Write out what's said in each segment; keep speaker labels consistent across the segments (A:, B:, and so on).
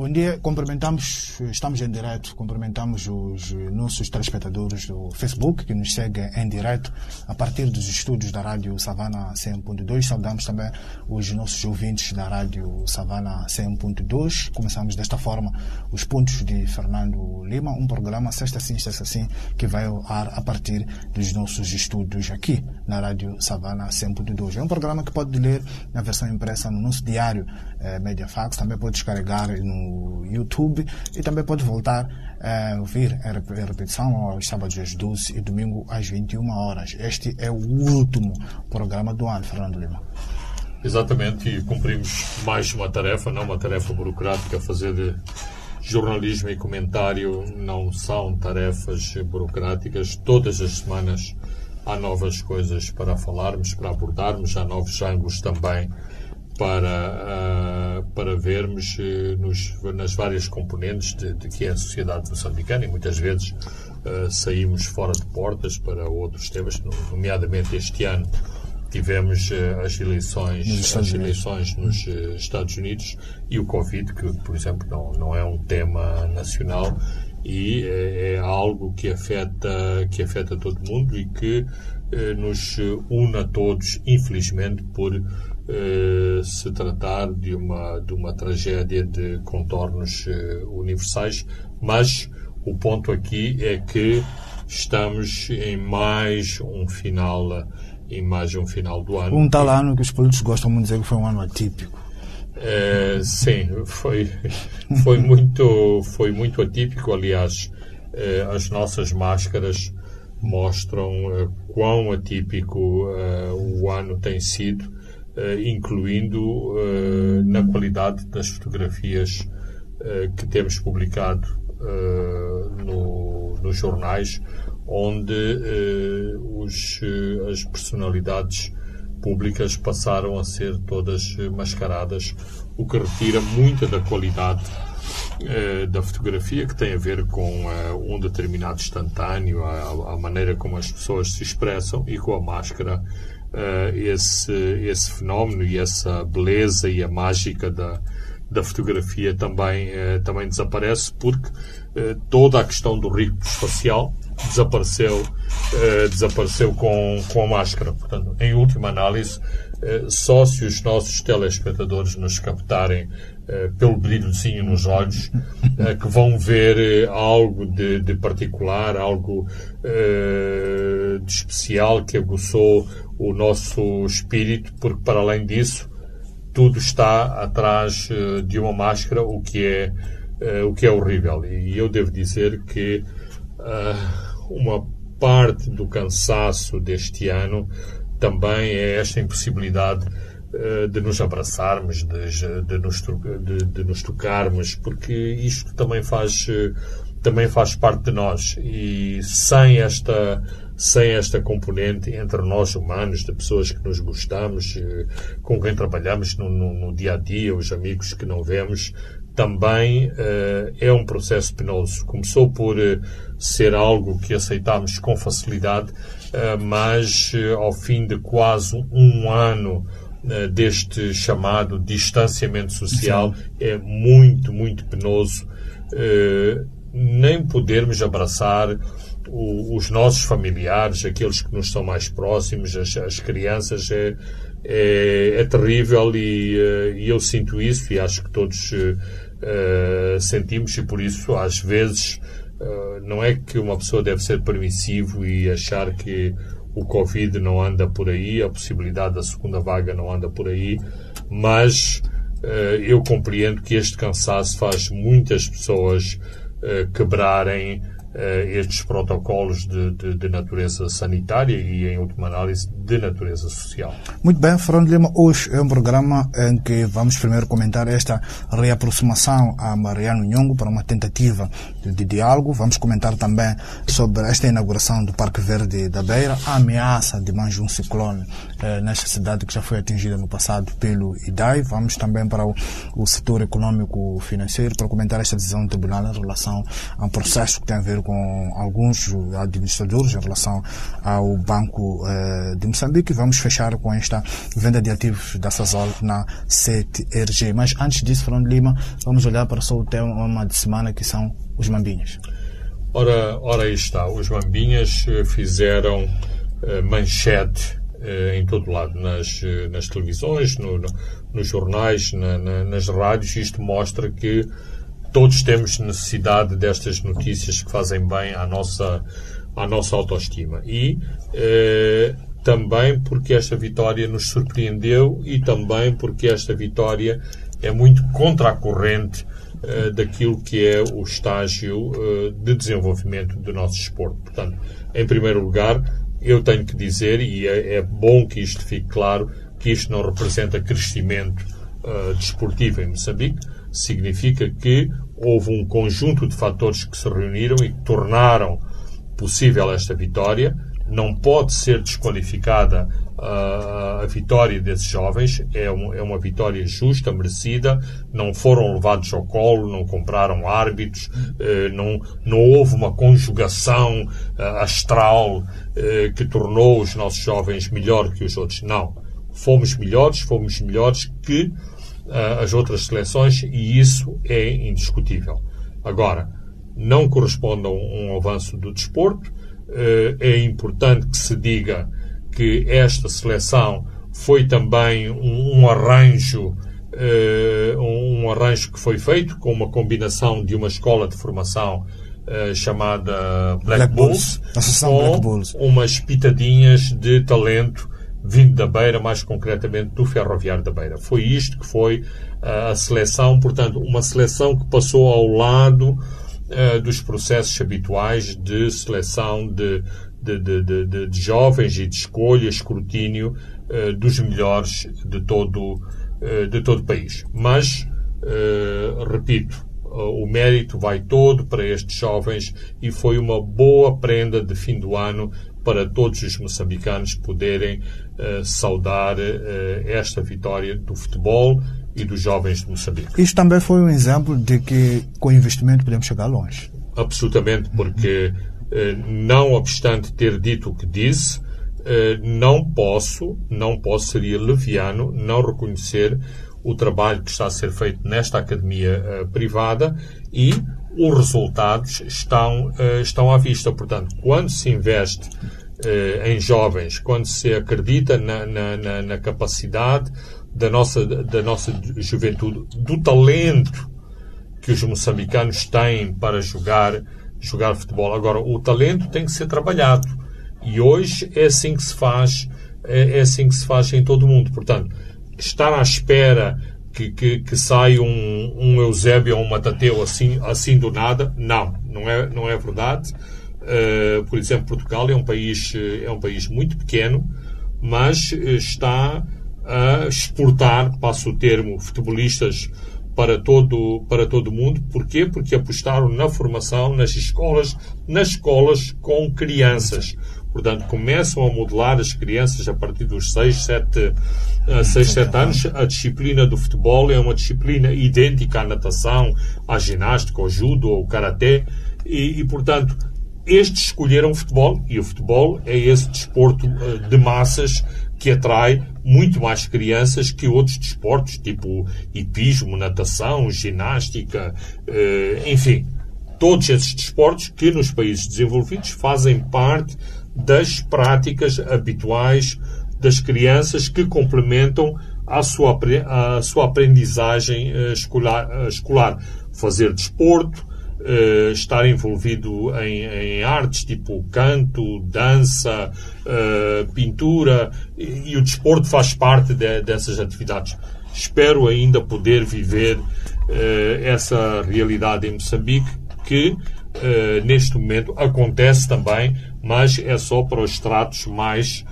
A: Bom dia, cumprimentamos, estamos em direto, cumprimentamos os nossos telespectadores do Facebook que nos seguem em direto a partir dos estúdios da Rádio Savana 100.2. Saudamos também os nossos ouvintes da Rádio Savana 100.2. Começamos desta forma os pontos de Fernando Lima, um programa sexta sim, sexta sim, que vai ao ar a partir dos nossos estúdios aqui na Rádio Savana 100.2. É um programa que pode ler na versão impressa no nosso diário eh, Mediafax, também pode descarregar no YouTube e também pode voltar a ouvir a repetição aos sábados às 12 e domingo às 21 horas. Este é o último programa do ano, Fernando Lima.
B: Exatamente, e cumprimos mais uma tarefa, não uma tarefa burocrática, fazer de jornalismo e comentário não são tarefas burocráticas. Todas as semanas há novas coisas para falarmos, para abordarmos, há novos ângulos também para, uh, para vermos uh, nos, nas várias componentes de, de, que é a sociedade moçambicana e muitas vezes uh, saímos fora de portas para outros temas, nomeadamente este ano tivemos as eleições nos as eleições nos Estados Unidos e o Covid, que por exemplo não, não é um tema nacional e é, é algo que afeta que afeta todo mundo e que nos une a todos, infelizmente, por eh, se tratar de uma, de uma tragédia de contornos uh, universais, mas o ponto aqui é que estamos em mais um final, em mais um final do ano.
A: Um tal ano que os políticos gostam muito de dizer que foi um ano atípico.
B: Sim, foi, foi, muito, foi muito atípico. Aliás, as nossas máscaras mostram quão atípico o ano tem sido eh, incluindo eh, na qualidade das fotografias eh, que temos publicado no, nos jornais, onde os, as personalidades públicas passaram a ser todas mascaradas, o que retira muita da qualidade da fotografia que tem a ver com um determinado instantâneo, a, a, maneira como as pessoas se expressam e com a máscara uh, esse, esse fenómeno e essa beleza e a mágica da, da fotografia também, uh, também desaparece porque uh, toda a questão do ritmo espacial desapareceu, desapareceu com, com a máscara. Portanto, em última análise, só se os nossos telespectadores nos captarem pelo brilhozinho nos olhos, que vão ver algo de, de particular, algo de especial que aguçou o nosso espírito, porque para além disso, tudo está atrás de uma máscara, o que é, o que é horrível. E eu devo dizer que uma parte do cansaço deste ano também é esta impossibilidade de nos abraçarmos, de, de, nos, de, de, nos tocarmos, porque isto também faz, também faz parte de nós. E sem esta sem esta componente entre nós humanos, de pessoas que nos gostamos, eh, com quem trabalhamos no, no, no dia a dia, os amigos que não vemos, também uh, é um processo penoso. Começou por ser algo que aceitámos com facilidade, uh, mas ao fim de quase um ano deste chamado distanciamento social, Sim. é muito, muito penoso nem podermos abraçar os nossos familiares, aqueles que nos são mais próximos, as, as crianças, é, é, é terrível e, uh, e, eu sinto isso e acho que todos uh, sentimos e por isso às vezes uh, não é que uma pessoa deve ser permissivo e achar que o Covid não anda por aí, a possibilidade da segunda vaga não anda por aí, mas eu compreendo que este cansaço faz muitas pessoas quebrarem uh, estes protocolos de, de, de, natureza sanitária e, em última análise, de natureza social.
A: Muito bem, Fernando Lima, hoje é um programa em que vamos primeiro comentar esta reaproximação a Mariano Nhongo para uma tentativa de, de diálogo. Vamos comentar também sobre esta inauguração do Parque Verde da Beira, a ameaça de mais um ciclone eh, nesta cidade que já foi atingida no passado pelo IDAI. Vamos também para o, o setor econômico financeiro para comentar esta decisão do tribunal em relação a um processo que tem a ver com alguns administradores em relação ao Banco uh, de Moçambique. Vamos fechar com esta venda de ativos da Sazol na 7RG. Mas antes disso, Fernando Lima, vamos olhar para só o tema de semana que são os Mambinhas.
B: Ora, ora aí está. Os Mambinhas eh, fizeram uh, manchete em todo lado, nas, uh, nas televisões, no, no, nos jornais, na, na, nas rádios. Isto mostra que todos temos necessidade destas notícias que fazem bem à nossa, à nossa autoestima. E também porque esta vitória nos surpreendeu e também porque esta vitória é muito contra a corrente uh, daquilo que é o estágio de desenvolvimento do nosso esporte. Portanto, em primeiro lugar, eu tenho que dizer, e é, é bom que isto fique claro, que isto não representa crescimento uh, desportivo em Moçambique, significa que houve um conjunto de fatores que se reuniram e que tornaram possível esta vitória. Não pode ser desqualificada a vitória desses jovens. É, um, é, uma vitória justa, merecida. Não foram levados ao colo, não compraram árbitros, uh, não, não houve uma conjugação uh, astral eh, que tornou os nossos jovens melhor que os outros. Não. Fomos melhores, fomos melhores que as outras seleções e isso é indiscutível. Agora, não corresponde a um, avanço do desporto eh, é importante que se diga que esta seleção foi também um, um arranjo eh, um arranjo que foi feito com uma combinação de uma escola de formação uh, chamada Black, Black Bulls,
A: Bulls.
B: com
A: Black Bulls.
B: umas pitadinhas de talento vindo da Beira, mais concretamente do Ferroviário da Beira. Foi isto que foi uh, a seleção, portanto, uma seleção que passou ao lado uh, dos processos habituais de seleção de, de, de, de, jovens e de escolha, escrutínio uh, dos melhores de todo, uh, de todo o país. Mas, repito, o mérito vai todo para estes jovens e foi uma boa prenda de fim do ano para todos os moçambicanos poderem uh, saudar uh, esta vitória do futebol e dos jovens de Moçambique.
A: Isto também foi um exemplo de que com investimento podemos chegar longe.
B: Absolutamente, porque eh, não obstante ter dito o que disse, eh, não posso, não posso, seria leviano, não reconhecer o trabalho que está a ser feito nesta academia uh, privada e os resultados estão, estão à vista. Portanto, quando se investe em jovens, quando se acredita na, na, na, na capacidade da nossa, da nossa juventude, do talento que os moçambicanos têm para jogar, jogar futebol. Agora, o talento tem que ser trabalhado. E hoje é assim que se faz, é, é assim que se faz em todo o mundo. Portanto, estar à espera que, que, que saia um, um Eusébio ou um Matateu assim, assim do nada, não, não é, não é verdade. Uh, por exemplo, Portugal é um país, é um país muito pequeno, mas está a exportar, passo o termo, futebolistas para todo, para todo mundo. Porquê? Porque apostaram na formação, nas escolas, nas escolas com crianças. Portanto, começam a modelar as crianças a partir dos 6, 7, 6, 7 anos. A disciplina do futebol é uma disciplina idêntica à natação, à ginástica, ao judo, ao karaté. E, e portanto, estes escolheram o futebol e o futebol é esse desporto eh, de massas que atrai muito mais crianças que outros desportos, tipo hipismo, natação, ginástica, eh, enfim, todos esses desportos que nos países desenvolvidos fazem parte das práticas habituais das crianças que complementam a sua, a sua aprendizagem eh, escolar, escolar. Fazer desporto, uh, estar envolvido em, em, artes tipo canto, dança, uh, pintura e, e, o desporto faz parte de, dessas atividades. Espero ainda poder viver uh, essa realidade em Moçambique que neste momento acontece também, mas é só para os estratos mais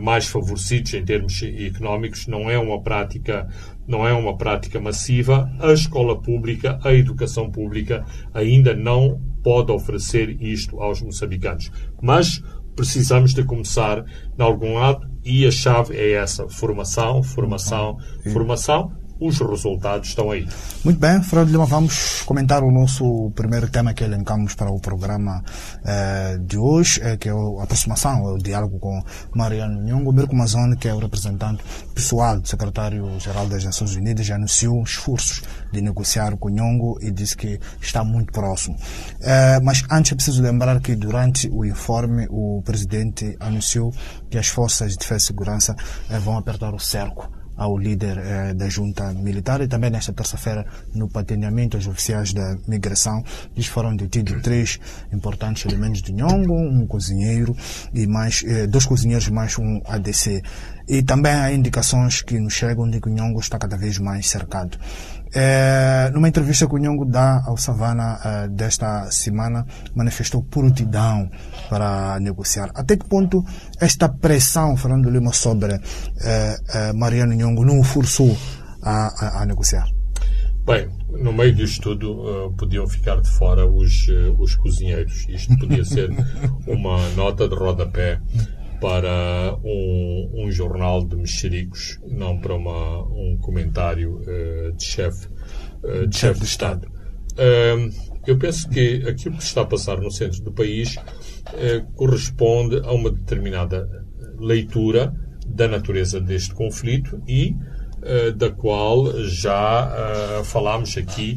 B: mais favorecidos em termos económicos, não é uma prática não é uma prática massiva. A escola pública, a educação pública ainda não pode oferecer isto aos moçambicanos. Mas precisamos de começar de algum lado e a chave é essa: formação, formação, formação os resultados estão aí.
A: Muito bem, Fernando Lima, vamos comentar o nosso primeiro tema que elencamos para o programa eh, de hoje, eh, que é a aproximação, o diálogo com Mariano Nhongo. Mirko Mazone, que é o representante pessoal do secretário-geral das Nações Unidas, já anunciou esforços de negociar com Nhongo e disse que está muito próximo. Eh, mas antes é preciso lembrar que durante o informe o presidente anunciou que as forças de defesa e segurança eh, vão apertar o cerco ao líder eh, da junta militar e também nesta terça-feira no patenteamento aos oficiais da migração eles foram detidos três importantes elementos de Nhongo, um cozinheiro e mais eh, dois cozinheiros mais um ADC e também há indicações que nos chegam de que o Nhongo está cada vez mais cercado é, numa entrevista que o Nhongo dá ao Savana é, desta semana, manifestou prontidão para negociar. Até que ponto esta pressão, Fernando Lima, sobre é, é, Mariano Nhongo não o forçou a, a, a, negociar?
B: Bem, no meio disto tudo uh, podiam ficar de fora os, uh, os cozinheiros. Isto podia ser uma nota de rodapé para um, um jornal de mexericos, não para uma, um comentário uh, de chefe uh, de chefe de Estado. Uh, eu penso que aquilo que está a passar no centro do país corresponde a uma determinada leitura da natureza deste conflito e da qual já falámos aqui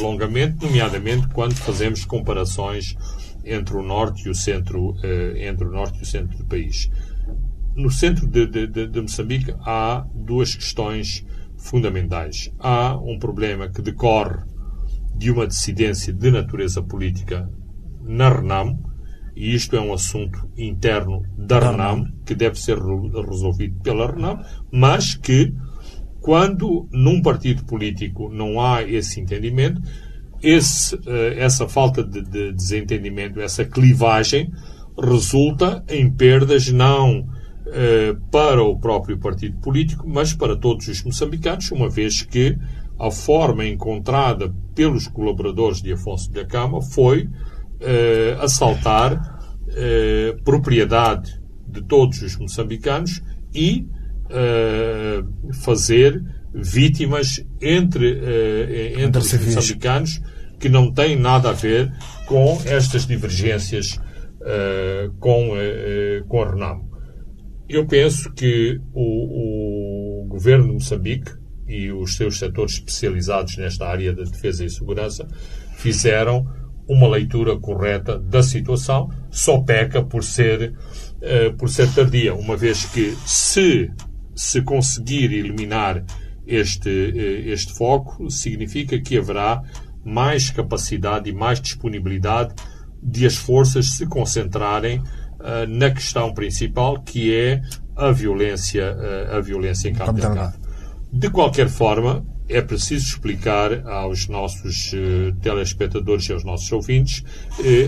B: longamente, nomeadamente quando fazemos comparações entre o norte e o centro, eh, entre o norte e o centro do país. No centro de, de, de Moçambique há duas questões fundamentais. Há um problema que decorre de uma dissidência de natureza política na RENAM, e isto é um assunto interno da RENAM, que deve ser resolvido pela RENAM, mas que, quando num partido político não há esse entendimento, esse, eh, essa falta de, de, desentendimento, essa clivagem, resulta em perdas não eh, para o próprio partido político, mas para todos os moçambicanos, uma vez que a forma encontrada pelos colaboradores de Afonso da Cama foi eh, assaltar propriedade de todos os moçambicanos e fazer vítimas entre, uh, entre os moçambicanos que não têm nada a ver com estas divergências uh, com, uh, com a Renamo. Eu penso que o, o governo de Moçambique e os seus setores especializados nesta área da defesa e segurança fizeram uma leitura correta da situação, só peca por ser, uh, por ser tardia, uma vez que se se conseguir eliminar este, eh, este foco, significa que haverá mais capacidade e mais disponibilidade de as forças se concentrarem uh, na questão principal, que é a violência, uh, a violência em campo de De qualquer forma, é preciso explicar aos nossos uh, telespectadores e aos nossos ouvintes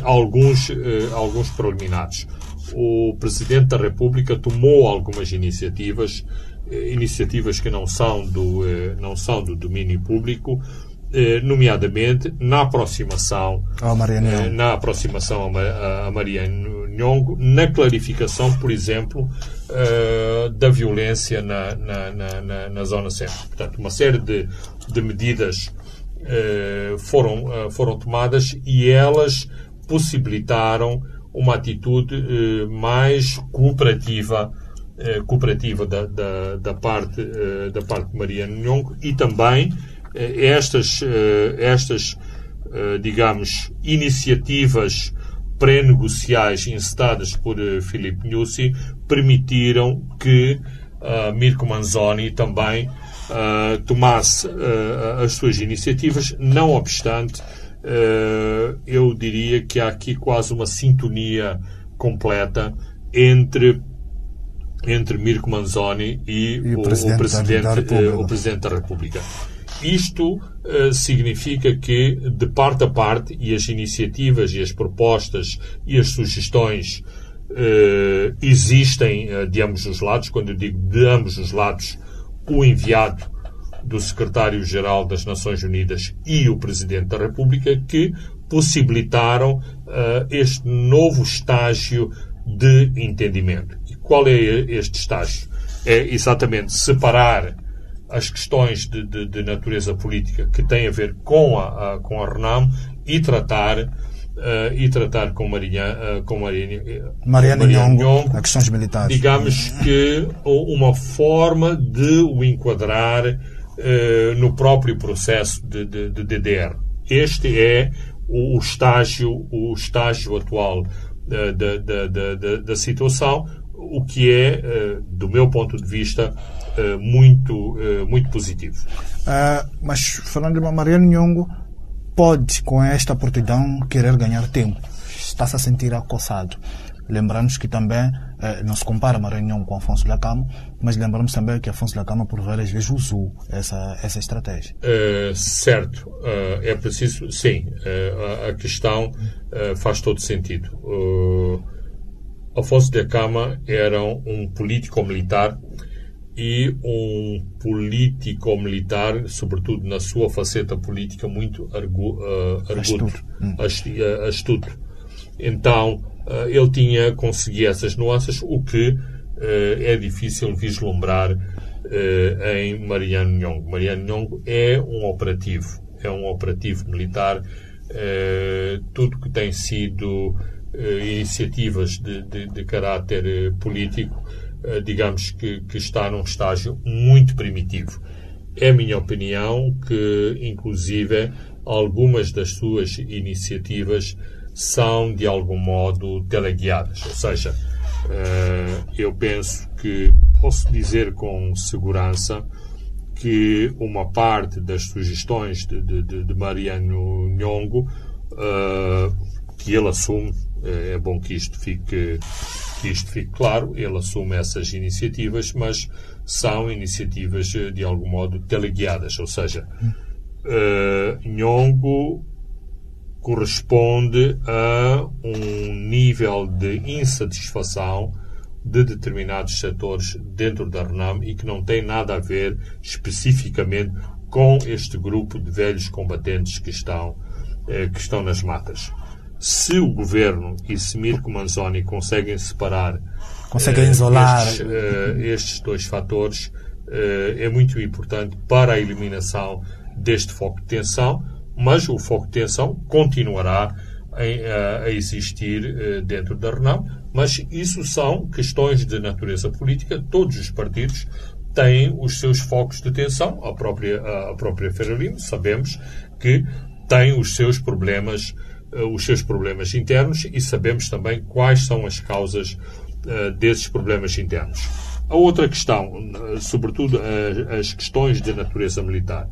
B: alguns, alguns preliminares. O Presidente da República tomou algumas iniciativas iniciativas que não são do, eh, não são do domínio público, eh, nomeadamente na aproximação na aproximação a Maria Nhongo, na clarificação, por exemplo, da violência na, na, na, na zona centro. Portanto, uma série de, de medidas foram, foram tomadas e elas possibilitaram uma atitude mais cooperativa eh, cooperativa da, da, da, parte, eh, da parte de Mariano Nhongo e também eh, estas, estas digamos, iniciativas pré-negociais incitadas por Filipe Nussi permitiram que Mirko Manzoni também tomasse as suas iniciativas, não obstante, eu diria que há aqui quase uma sintonia completa entre entre Mirko Manzoni e, e o, o, Presidente, o, Presidente, da eh, o Presidente da República. Isto uh, significa que, de parte a parte, e as iniciativas e as propostas e as sugestões uh, existem uh, de ambos os lados. Quando eu digo de ambos os lados, o enviado do Secretário-Geral das Nações Unidas e o Presidente da República, que possibilitaram este novo estágio de entendimento. Qual é este estágio? É exatamente separar as questões de, de, de, natureza política que têm a ver com a, a com a RENAM e tratar Uh, e tratar com Marinha, uh, com Marinha,
A: Mariana Nhongo, a questões militares.
B: Digamos que uma forma de o enquadrar uh, no próprio processo de, de, de, DDR. Este é o, o estágio, o estágio atual da, da, da, da, situação, o que é, do meu ponto de vista, muito, muito positivo.
A: mas falando de Mariana Nhongo, pode, com esta prontidão, querer ganhar tempo. Está-se a sentir acossado. Lembramos que também eh, não se compara Maranhão com Afonso Lacamo, mas lembramos também que Afonso Lacamo, por várias vezes, usou essa, essa estratégia.
B: Uh, certo. Uh, é preciso, sim. Uh, a questão faz todo sentido. Afonso de Lacama era um político militar e um político militar, sobretudo na sua faceta política, muito argu, uh, arguto, hum. uh, astuto. Então, uh, ele tinha conseguido essas nuances, o que é difícil vislumbrar em Mariano Nhongo. Mariano Nhongo é um operativo, é um operativo militar. tudo que tem sido iniciativas de, de, de caráter político eh, digamos que, que está num estágio muito primitivo. É a minha opinião que, inclusive, algumas das suas iniciativas são, de algum modo, teleguiadas. Ou seja, eh, eu penso que posso dizer com segurança que uma parte das sugestões de, de, de Mariano Nhongo, que ele assume, é bom que isto fique que isto fique claro, ele assume essas iniciativas, mas são iniciativas eh, de algum modo teleguiadas, ou seja, uh, Nhongo corresponde a um nível de insatisfação de determinados setores dentro da RENAM e que não tem nada a ver especificamente com este grupo de velhos combatentes que estão, eh, que estão nas matas se o governo e Semirko Manzoni conseguem separar
A: conseguem uh, isolar.
B: estes, uh, estes, dois fatores uh, é muito importante para a eliminação deste foco de tensão mas o foco de tensão continuará em, a existir dentro da RENAM mas isso são questões de natureza política. Todos os partidos têm os seus focos de tensão. A própria a própria Ferrarino sabemos que tem os seus problemas os seus problemas internos e sabemos também quais são as causas uh, desses problemas internos. A outra questão, uh, sobretudo uh, as questões de natureza militar,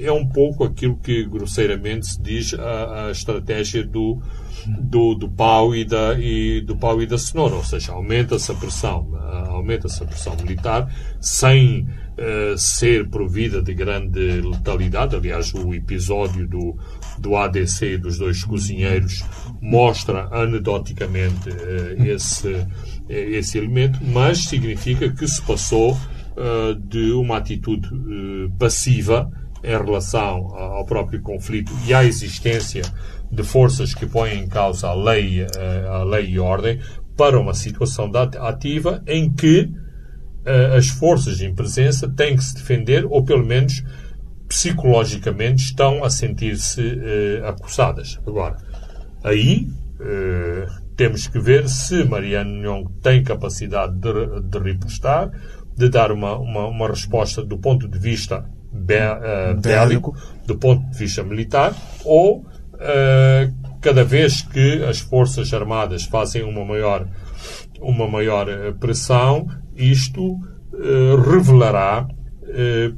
B: é um pouco aquilo que grosseiramente se diz a, a estratégia do, do, do, pau e da, e, do pau e da cenoura, ou seja, aumenta-se a pressão, aumenta-se a pressão militar sem ser provida de grande letalidade. Aliás, o episódio do, do ADC dos dois cozinheiros mostra anedoticamente uh, esse, uh, esse elemento, mas significa que se passou uh, de uma atitude passiva em relação ao próprio conflito e à existência de forças que põem em causa a lei, a lei e ordem para uma situação ativa em que as forças em presença têm que se defender ou pelo menos psicologicamente estão a sentir-se uh, acossadas. Agora, aí uh, temos que ver se Mariano Nhong tem capacidade de, de repostar, de dar uma, uma, uma, resposta do ponto de vista be, uh, bélico, do ponto de vista militar, ou cada vez que as Forças Armadas fazem uma maior, uma maior pressão, isto revelará eh,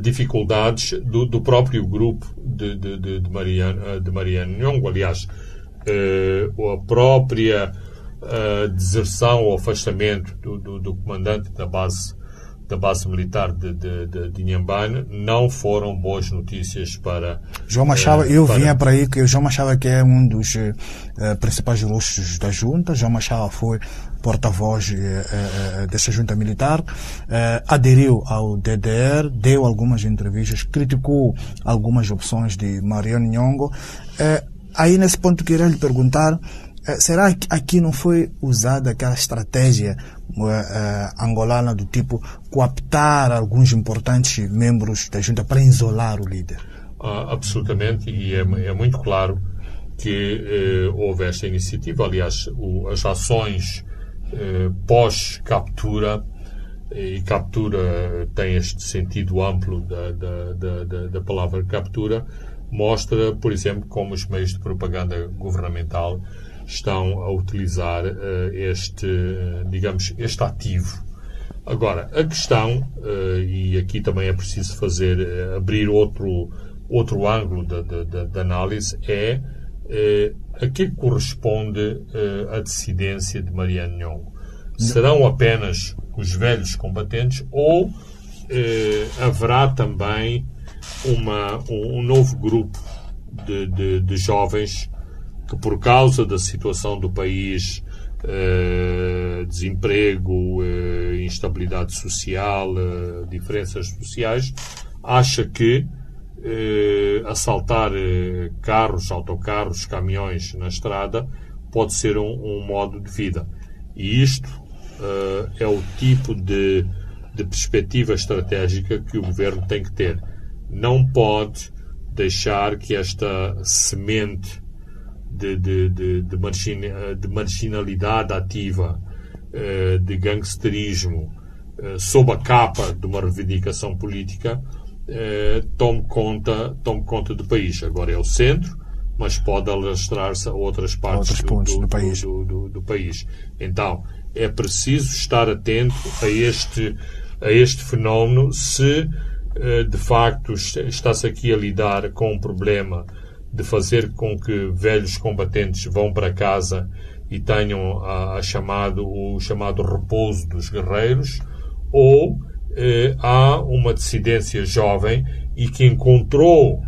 B: dificuldades do, do, próprio grupo de, de, de, de Mariano, eh, de Mariano Nhongo. Aliás, eh, a própria eh, deserção ou afastamento do, do, do, comandante da base da base militar de, de, de, de Inhambane não foram boas notícias para
A: João Machado. eu para... vinha para aí que o João Machado que é um dos principais rostos da junta. João Machado foi porta-voz uh, dessa junta militar, aderiu ao DDR, deu algumas entrevistas, criticou algumas opções de Mariano Nhongo. aí nesse ponto queria lhe perguntar Eh, será que aqui não foi usada aquela estratégia angolana do tipo coaptar alguns importantes membros da junta para isolar o líder?
B: Ah, absolutamente, e é, é, muito claro que uh, houve esta iniciativa. Aliás, o, as ações pós-captura, e captura tem este sentido amplo da, da, da, da palavra captura, mostra, por exemplo, como os meios de propaganda governamental estão a utilizar uh, este, uh, digamos, este ativo. Agora, a questão, e aqui também é preciso fazer, abrir outro, outro ângulo da análise, é a que corresponde a dissidência de Mariano Nhongo. Serão apenas os velhos combatentes ou haverá também uma, um, novo grupo de, de, de jovens que por causa da situação do país, eh, desemprego, eh, instabilidade social, eh, diferenças sociais, acha que assaltar carros, autocarros, caminhões na estrada pode ser um, um modo de vida. E isto é o tipo de, de perspectiva estratégica que o governo tem que ter. Não pode deixar que esta semente de, de, de, de, margina, de marginalidade ativa, eh, de gangsterismo, eh, sob a capa de uma reivindicação política, eh, tome conta, tome conta do país. Agora é o centro, mas pode alastrar-se a outras partes do, do, do, país. Do, país. Então, é preciso estar atento a este, a este fenómeno se de facto está-se aqui a lidar com um problema de fazer com que velhos combatentes vão para casa e tenham a, a chamado, o chamado repouso dos guerreiros, ou eh, há uma dissidência jovem e que encontrou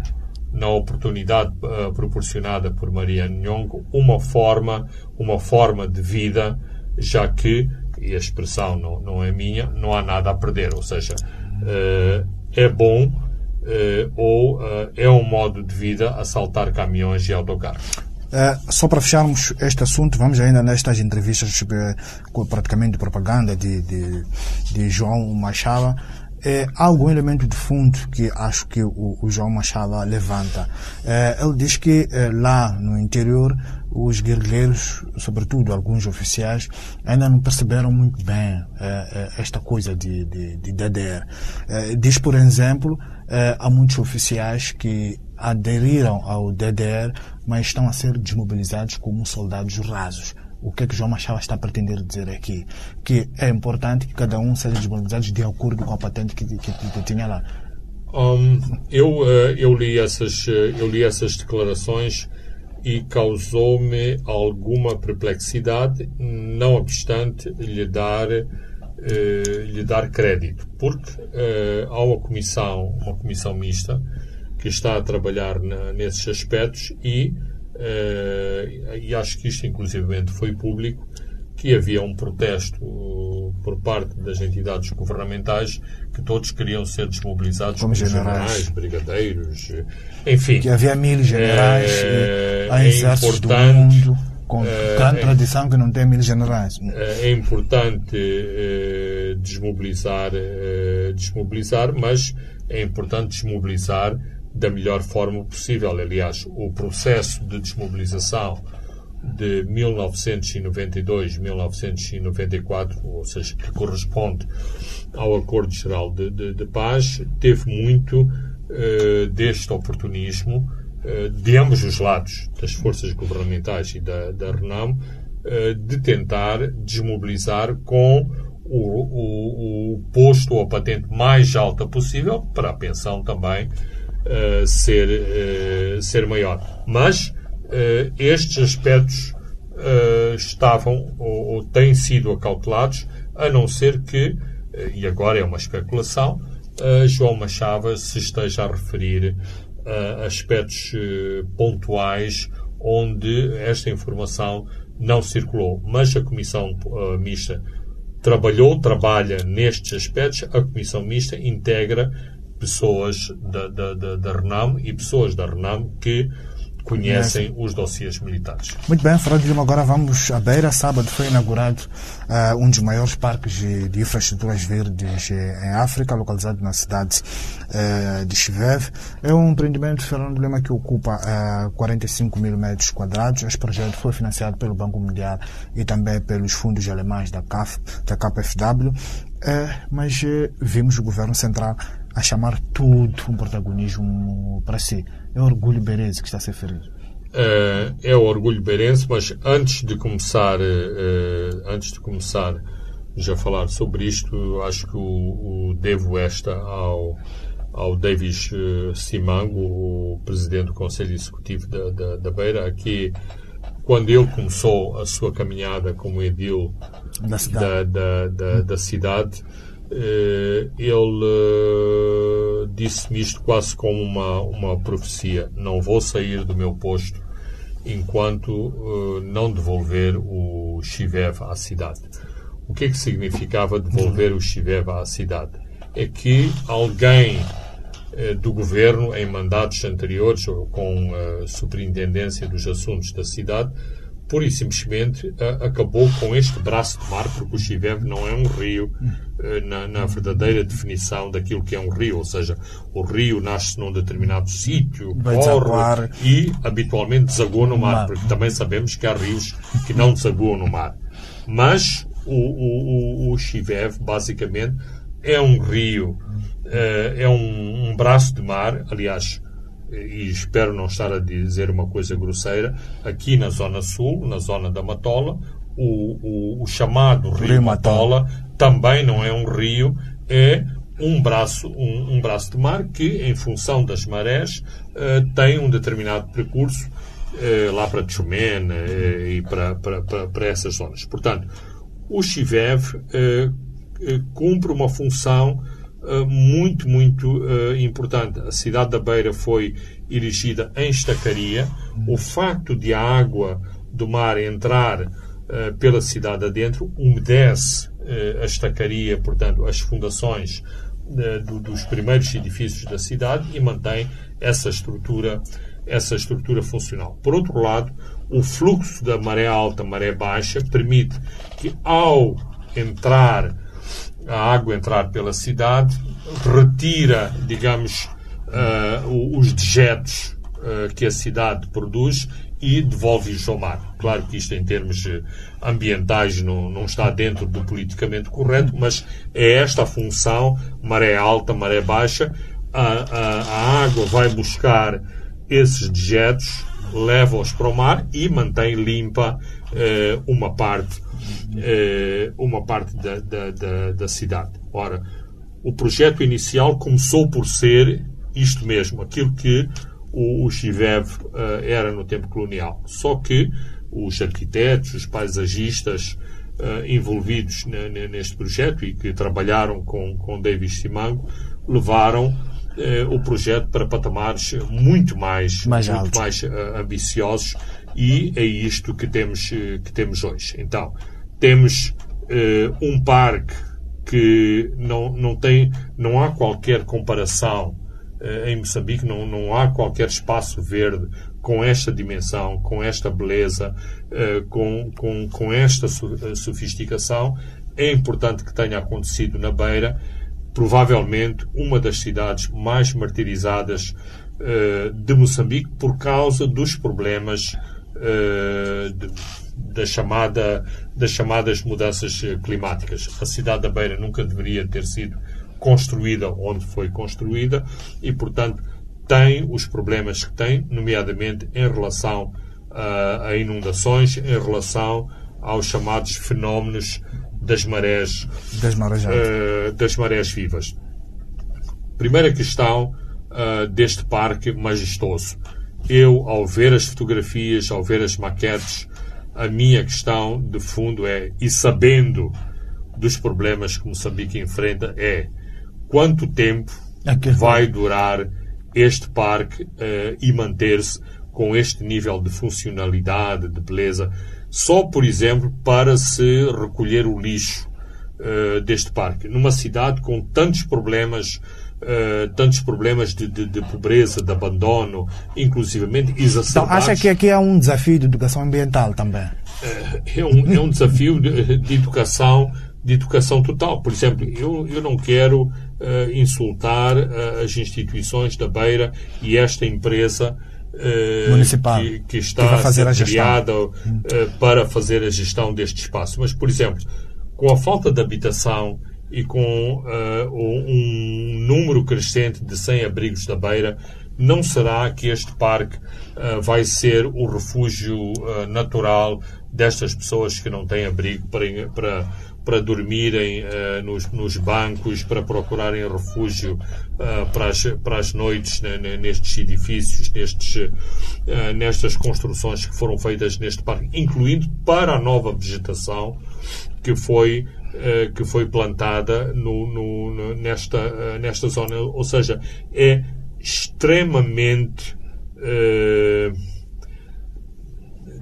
B: na oportunidade uh, proporcionada por Maria Nhongo uma forma, uma forma de vida, já que, e a expressão não, não é minha, não há nada a perder, ou seja, uh, é bom uh, ou é um modo de vida assaltar caminhões e autocarros?
A: Uh, só para fecharmos este assunto, vamos ainda nestas entrevistas praticamente de propaganda de, de, de João Machado. É, há algum elemento de fundo que acho que o, o João Machado levanta. É, ele diz que é, lá no interior os guerrilheiros, sobretudo alguns oficiais, ainda não perceberam muito bem esta coisa de, de, de DDR. diz, por exemplo, há muitos oficiais que aderiram ao DDR, mas estão a ser desmobilizados como soldados rasos. O que é que João Machado está a pretender dizer aqui? Que é importante que cada um seja desmobilizado de acordo com a patente que, que, que tinha lá.
B: Um, eu, eh, eu, li essas, eh, eu li essas declarações e causou-me alguma perplexidade, não obstante lhe dar eh, lhe dar crédito, porque há uma comissão, uma comissão mista que está a trabalhar na, nesses aspectos e, e acho que isto inclusivamente foi público, que havia um protesto por parte das entidades governamentais que todos queriam ser desmobilizados
A: como, generais. generais.
B: brigadeiros, enfim.
A: Que havia mil generais, é, há exércitos do mundo com grande é, tradição que não tem mil generais.
B: É importante uh, desmobilizar, uh, desmobilizar, mas é importante desmobilizar da melhor forma possível. Aliás, o processo de desmobilização de 1992-1994, ou seja, que corresponde ao Acordo Geral de, de, de Paz, teve muito deste oportunismo eh, de ambos os lados, das forças governamentais e da, da RENAM, eh, de tentar desmobilizar com o, o, o, posto ou a patente mais alta possível para a pensão também uh, ser, uh, ser maior. Mas uh, estes aspectos estavam ou, ou, têm sido acautelados, a não ser que, e agora é uma especulação, João Machava se esteja a referir uh, aspectos pontuais onde esta informação não circulou. Mas a Comissão Mista trabalhou, trabalha nestes aspectos. A Comissão Mista integra pessoas da, da, da, da RENAM e pessoas da RENAM que conhecem os dossiês militares.
A: Muito bem, Fernando Lima, agora vamos à Beira. Sábado foi inaugurado uh, um dos maiores parques de, de infraestruturas verdes em África, localizado na cidade uh, de Chivev. É um empreendimento, Fernando Lima, que ocupa uh, 45 mil metros quadrados. Este projeto foi financiado pelo Banco Mundial e também pelos fundos alemães da CAF, da KfW. mas vimos o governo central a chamar tudo um protagonismo para si. É o orgulho beirense que está a ser ferido.
B: É, é o orgulho beirense, mas antes de começar, uh, antes de começar já a falar sobre isto, acho que o, o devo esta ao, ao Davis Simango, o presidente do Conselho Executivo da, da, da Beira, que quando ele começou a sua caminhada como edil da cidade, da, da, da cidade eh, ele eh, disse-me isto quase como uma, uma profecia: não vou sair do meu posto enquanto eh, não devolver o Chivev à cidade. O que é que significava devolver o Chivev à cidade? É que alguém do governo, em mandatos anteriores, ou com a superintendência dos assuntos da cidade, pura e simplesmente acabou com este braço de mar, porque o Chivev não é um rio eh, na, na, verdadeira definição daquilo que é um rio, ou seja, o rio nasce num determinado sítio, corre e habitualmente desagoa no mar, porque também sabemos que há rios que não desaguam no mar. Mas o, o, o, o Chivev, basicamente, é um rio, eh, é um, um braço de mar, aliás, e espero não estar a dizer uma coisa grosseira, aqui na Zona Sul, na zona da Matola, o, o, o chamado Rio, rio Matola, Matola também não é um rio, é um braço, um, um, braço de mar que, em função das marés, uh, tem um determinado percurso uh, lá para Tchumene uh, e para, para, para, para, essas zonas. Portanto, o Chivev cumpre uma função eh, muito, muito uh, importante. A cidade da Beira foi erigida em estacaria. O facto de a água do mar entrar uh, pela cidade adentro umedece a estacaria, portanto, as fundações do, dos primeiros edifícios da cidade e mantém essa estrutura, essa estrutura funcional. Por outro lado, o fluxo da maré alta, maré baixa, permite que ao entrar a água entrar pela cidade, retira, digamos, uh, os dejetos uh, que a cidade produz e devolve-os ao mar. Claro que isto, em termos ambientais, não, não está dentro do politicamente correto, mas é esta a função: maré alta, maré baixa. A, a, a água vai buscar esses dejetos, leva-os para o mar e mantém limpa uma parte eh, uma parte da, da, da, da, cidade. Ora, o projeto inicial começou por ser isto mesmo, aquilo que o, o Chivev eh, era no tempo colonial. Só que os arquitetos, os paisagistas eh, envolvidos neste projeto e que trabalharam com, com David Simango levaram o projeto para patamares muito mais, mais, muito mais ambiciosos e é isto que temos, que temos hoje. Então, temos uh, um parque que não, não tem, não há qualquer comparação uh, em Moçambique, não, não há qualquer espaço verde com esta dimensão, com esta beleza, uh, com, com, com esta sofisticação. É importante que tenha acontecido na Beira, provavelmente uma das cidades mais martirizadas de Moçambique por causa dos problemas de, da chamada, das chamadas mudanças eh, climáticas. A cidade da Beira nunca deveria ter sido construída onde foi construída e, portanto, tem os problemas que tem, nomeadamente em relação uh, a inundações, em relação aos chamados fenómenos das marés,
A: das marés,
B: uh, das marés vivas. Primeira questão uh, deste parque majestoso. Eu, ao ver as fotografias, ao ver as maquetes, a minha questão de fundo é, e sabendo dos problemas que Moçambique enfrenta, é quanto tempo é vai durar este parque uh, e manter-se com este nível de funcionalidade, de beleza, só, por exemplo, para se recolher o lixo uh, deste parque. Numa cidade com tantos problemas uh, tantos problemas de, de, de, pobreza, de abandono, inclusivamente exacerbados.
A: Então, acha que aqui é um desafio de educação ambiental também?
B: Uh, é, um, é um desafio de, de, educação de educação total. Por exemplo, eu, eu não quero uh, insultar as instituições da Beira e esta empresa
A: municipal
B: que, que está
A: que a ser
B: criada para fazer a gestão deste espaço. Mas, por exemplo, com a falta de habitação e com uh, um número crescente de sem-abrigos da beira, não será que este parque uh, vai ser o refúgio uh, natural destas pessoas que não têm abrigo para, para, para dormirem nos, nos, bancos, para procurarem refúgio para, as, para as noites nestes edifícios, nestes, nestas construções que foram feitas neste parque, incluindo para a nova vegetação que foi que foi plantada no, no, nesta, eh, nesta zona. Ou seja, é extremamente, uh,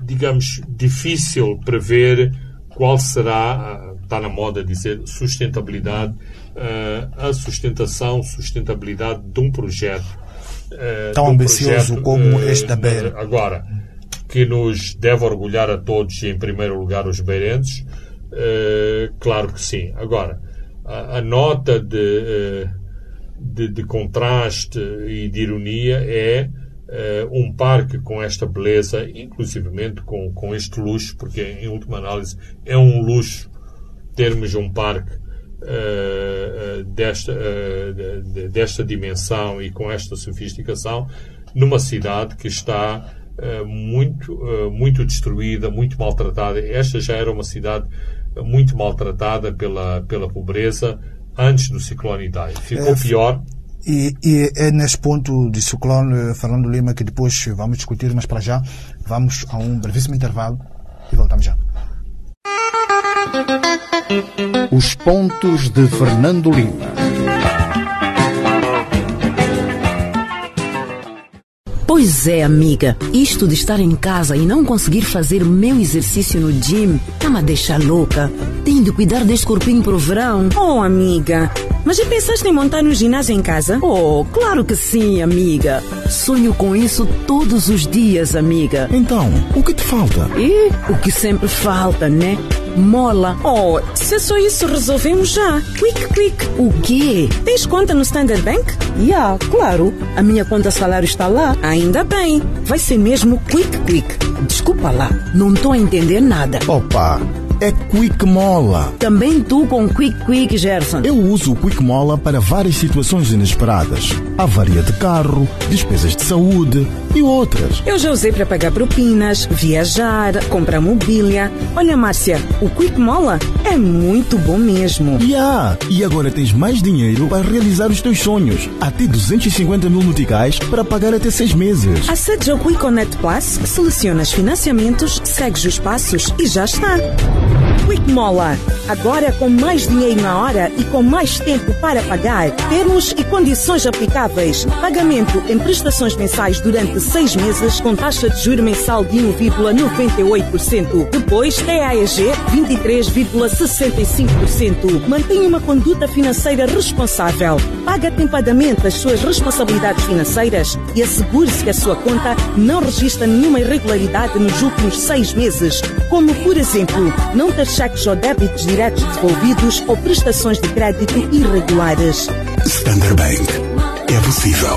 B: digamos, difícil prever qual será, está na moda dizer, sustentabilidade, a sustentação, sustentabilidade de um projeto.
A: Tão um ambicioso projeto, como este da Beira.
B: Agora, que nos deve orgulhar a todos, e em primeiro lugar os beirenses, Uh, claro que sim. Agora, a, a nota de, uh, de, de, contraste e de ironia é uh, um parque com esta beleza, inclusivamente com, com este luxo, porque em última análise é um luxo termos um parque desta, de, desta dimensão e com esta sofisticação numa cidade que está muito, muito destruída, muito maltratada. Esta já era uma cidade muito maltratada pela, pela pobreza antes do ciclone Idai. Ficou é, pior.
A: E, e, é nesse ponto de ciclone Fernando Lima que depois vamos discutir, mas para já vamos a um brevíssimo intervalo e voltamos já.
C: Os pontos de Fernando Lima.
D: Pois é, amiga. Isto de estar em casa e não conseguir fazer meu exercício no gym tá-me a deixar louca. Tenho de cuidar deste corpinho pro verão.
E: Oh, amiga. Mas já pensaste em montar um ginásio em casa?
D: Oh, claro que sim, amiga. Sonho com isso todos os dias, amiga.
F: Então, o que te falta?
D: E o que sempre falta, né? Mola.
E: Oh, se é só isso, resolvemos já. Quick, quick.
D: O quê?
E: Tens conta no Standard Bank?
D: Ya, yeah, claro. A minha conta salário está lá.
E: Ainda bem. Vai ser mesmo quick, quick.
D: Desculpa lá, não estou a entender nada.
F: Opa! é Quick Mola.
D: Também tu com Quick Quick, Gerson.
F: Eu uso o Quick Mola para várias situações inesperadas. Avaria de carro, despesas de saúde e outras.
E: Eu já usei para pagar propinas, viajar, comprar mobília. Olha, Márcia, o Quick Mola é muito bom mesmo.
F: Yeah. E agora tens mais dinheiro para realizar os teus sonhos. Até 250 mil noticais para pagar até seis meses.
E: Acede ao Quick Connect Plus, selecionas financiamentos, segues os passos e já está. Quick Mola. Agora com mais dinheiro na hora e com mais tempo para pagar. Termos e condições aplicáveis. Pagamento em prestações mensais durante seis meses com taxa de juro mensal de 1,98%. Depois TAEG 23,65%. Mantenha uma conduta financeira responsável. Paga atempadamente as suas responsabilidades financeiras e assegure-se que a sua conta não registra nenhuma irregularidade nos últimos seis meses, como por exemplo, não ter cheques ou débitos diretos devolvidos ou prestações de crédito irregulares.
F: Standard Bank. É possível.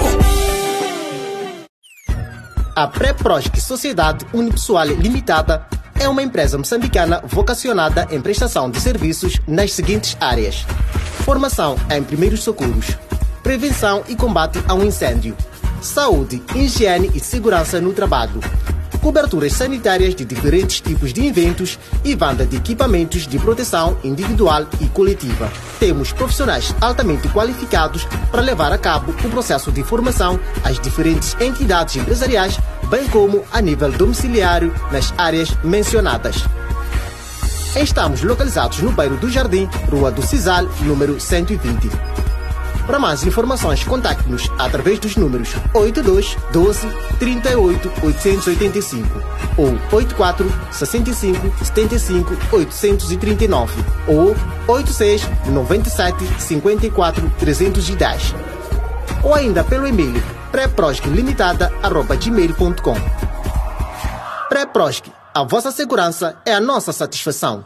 G: A Pré-Prosc Sociedade Unipessoal Limitada é uma empresa moçambicana vocacionada em prestação de serviços nas seguintes áreas: formação em primeiros socorros, prevenção e combate ao incêndio, saúde, higiene e segurança no trabalho coberturas sanitárias de diferentes tipos de eventos e venda de equipamentos de proteção individual e coletiva. Temos profissionais altamente qualificados para levar a cabo o processo de formação às diferentes entidades empresariais, bem como a nível domiciliário nas áreas mencionadas. Estamos localizados no bairro do Jardim, Rua do Cisal, número 120. Para mais informações, contacte-nos através dos números 82 12 38 885 ou 84 65 75 839 ou 86 97 54 310. ou ainda pelo e-mail pré-prosc.limitada.gmail.com Pré-Prosc, a vossa segurança é a nossa satisfação.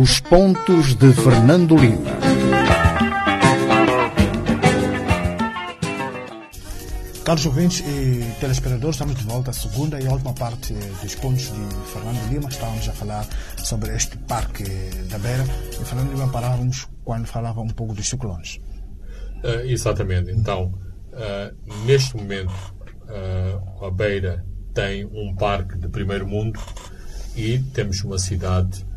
C: Os Pontos de Fernando Lima.
A: Caros ouvintes e telespectadores, estamos de volta à segunda e última parte dos pontos de Fernando Lima. Estávamos a falar sobre este parque da Beira. E Fernando Lima parávamos quando falava um pouco dos ciclones.
B: Uh, exatamente. Então, uh, neste momento, uh, a Beira tem um parque de primeiro mundo e temos uma cidade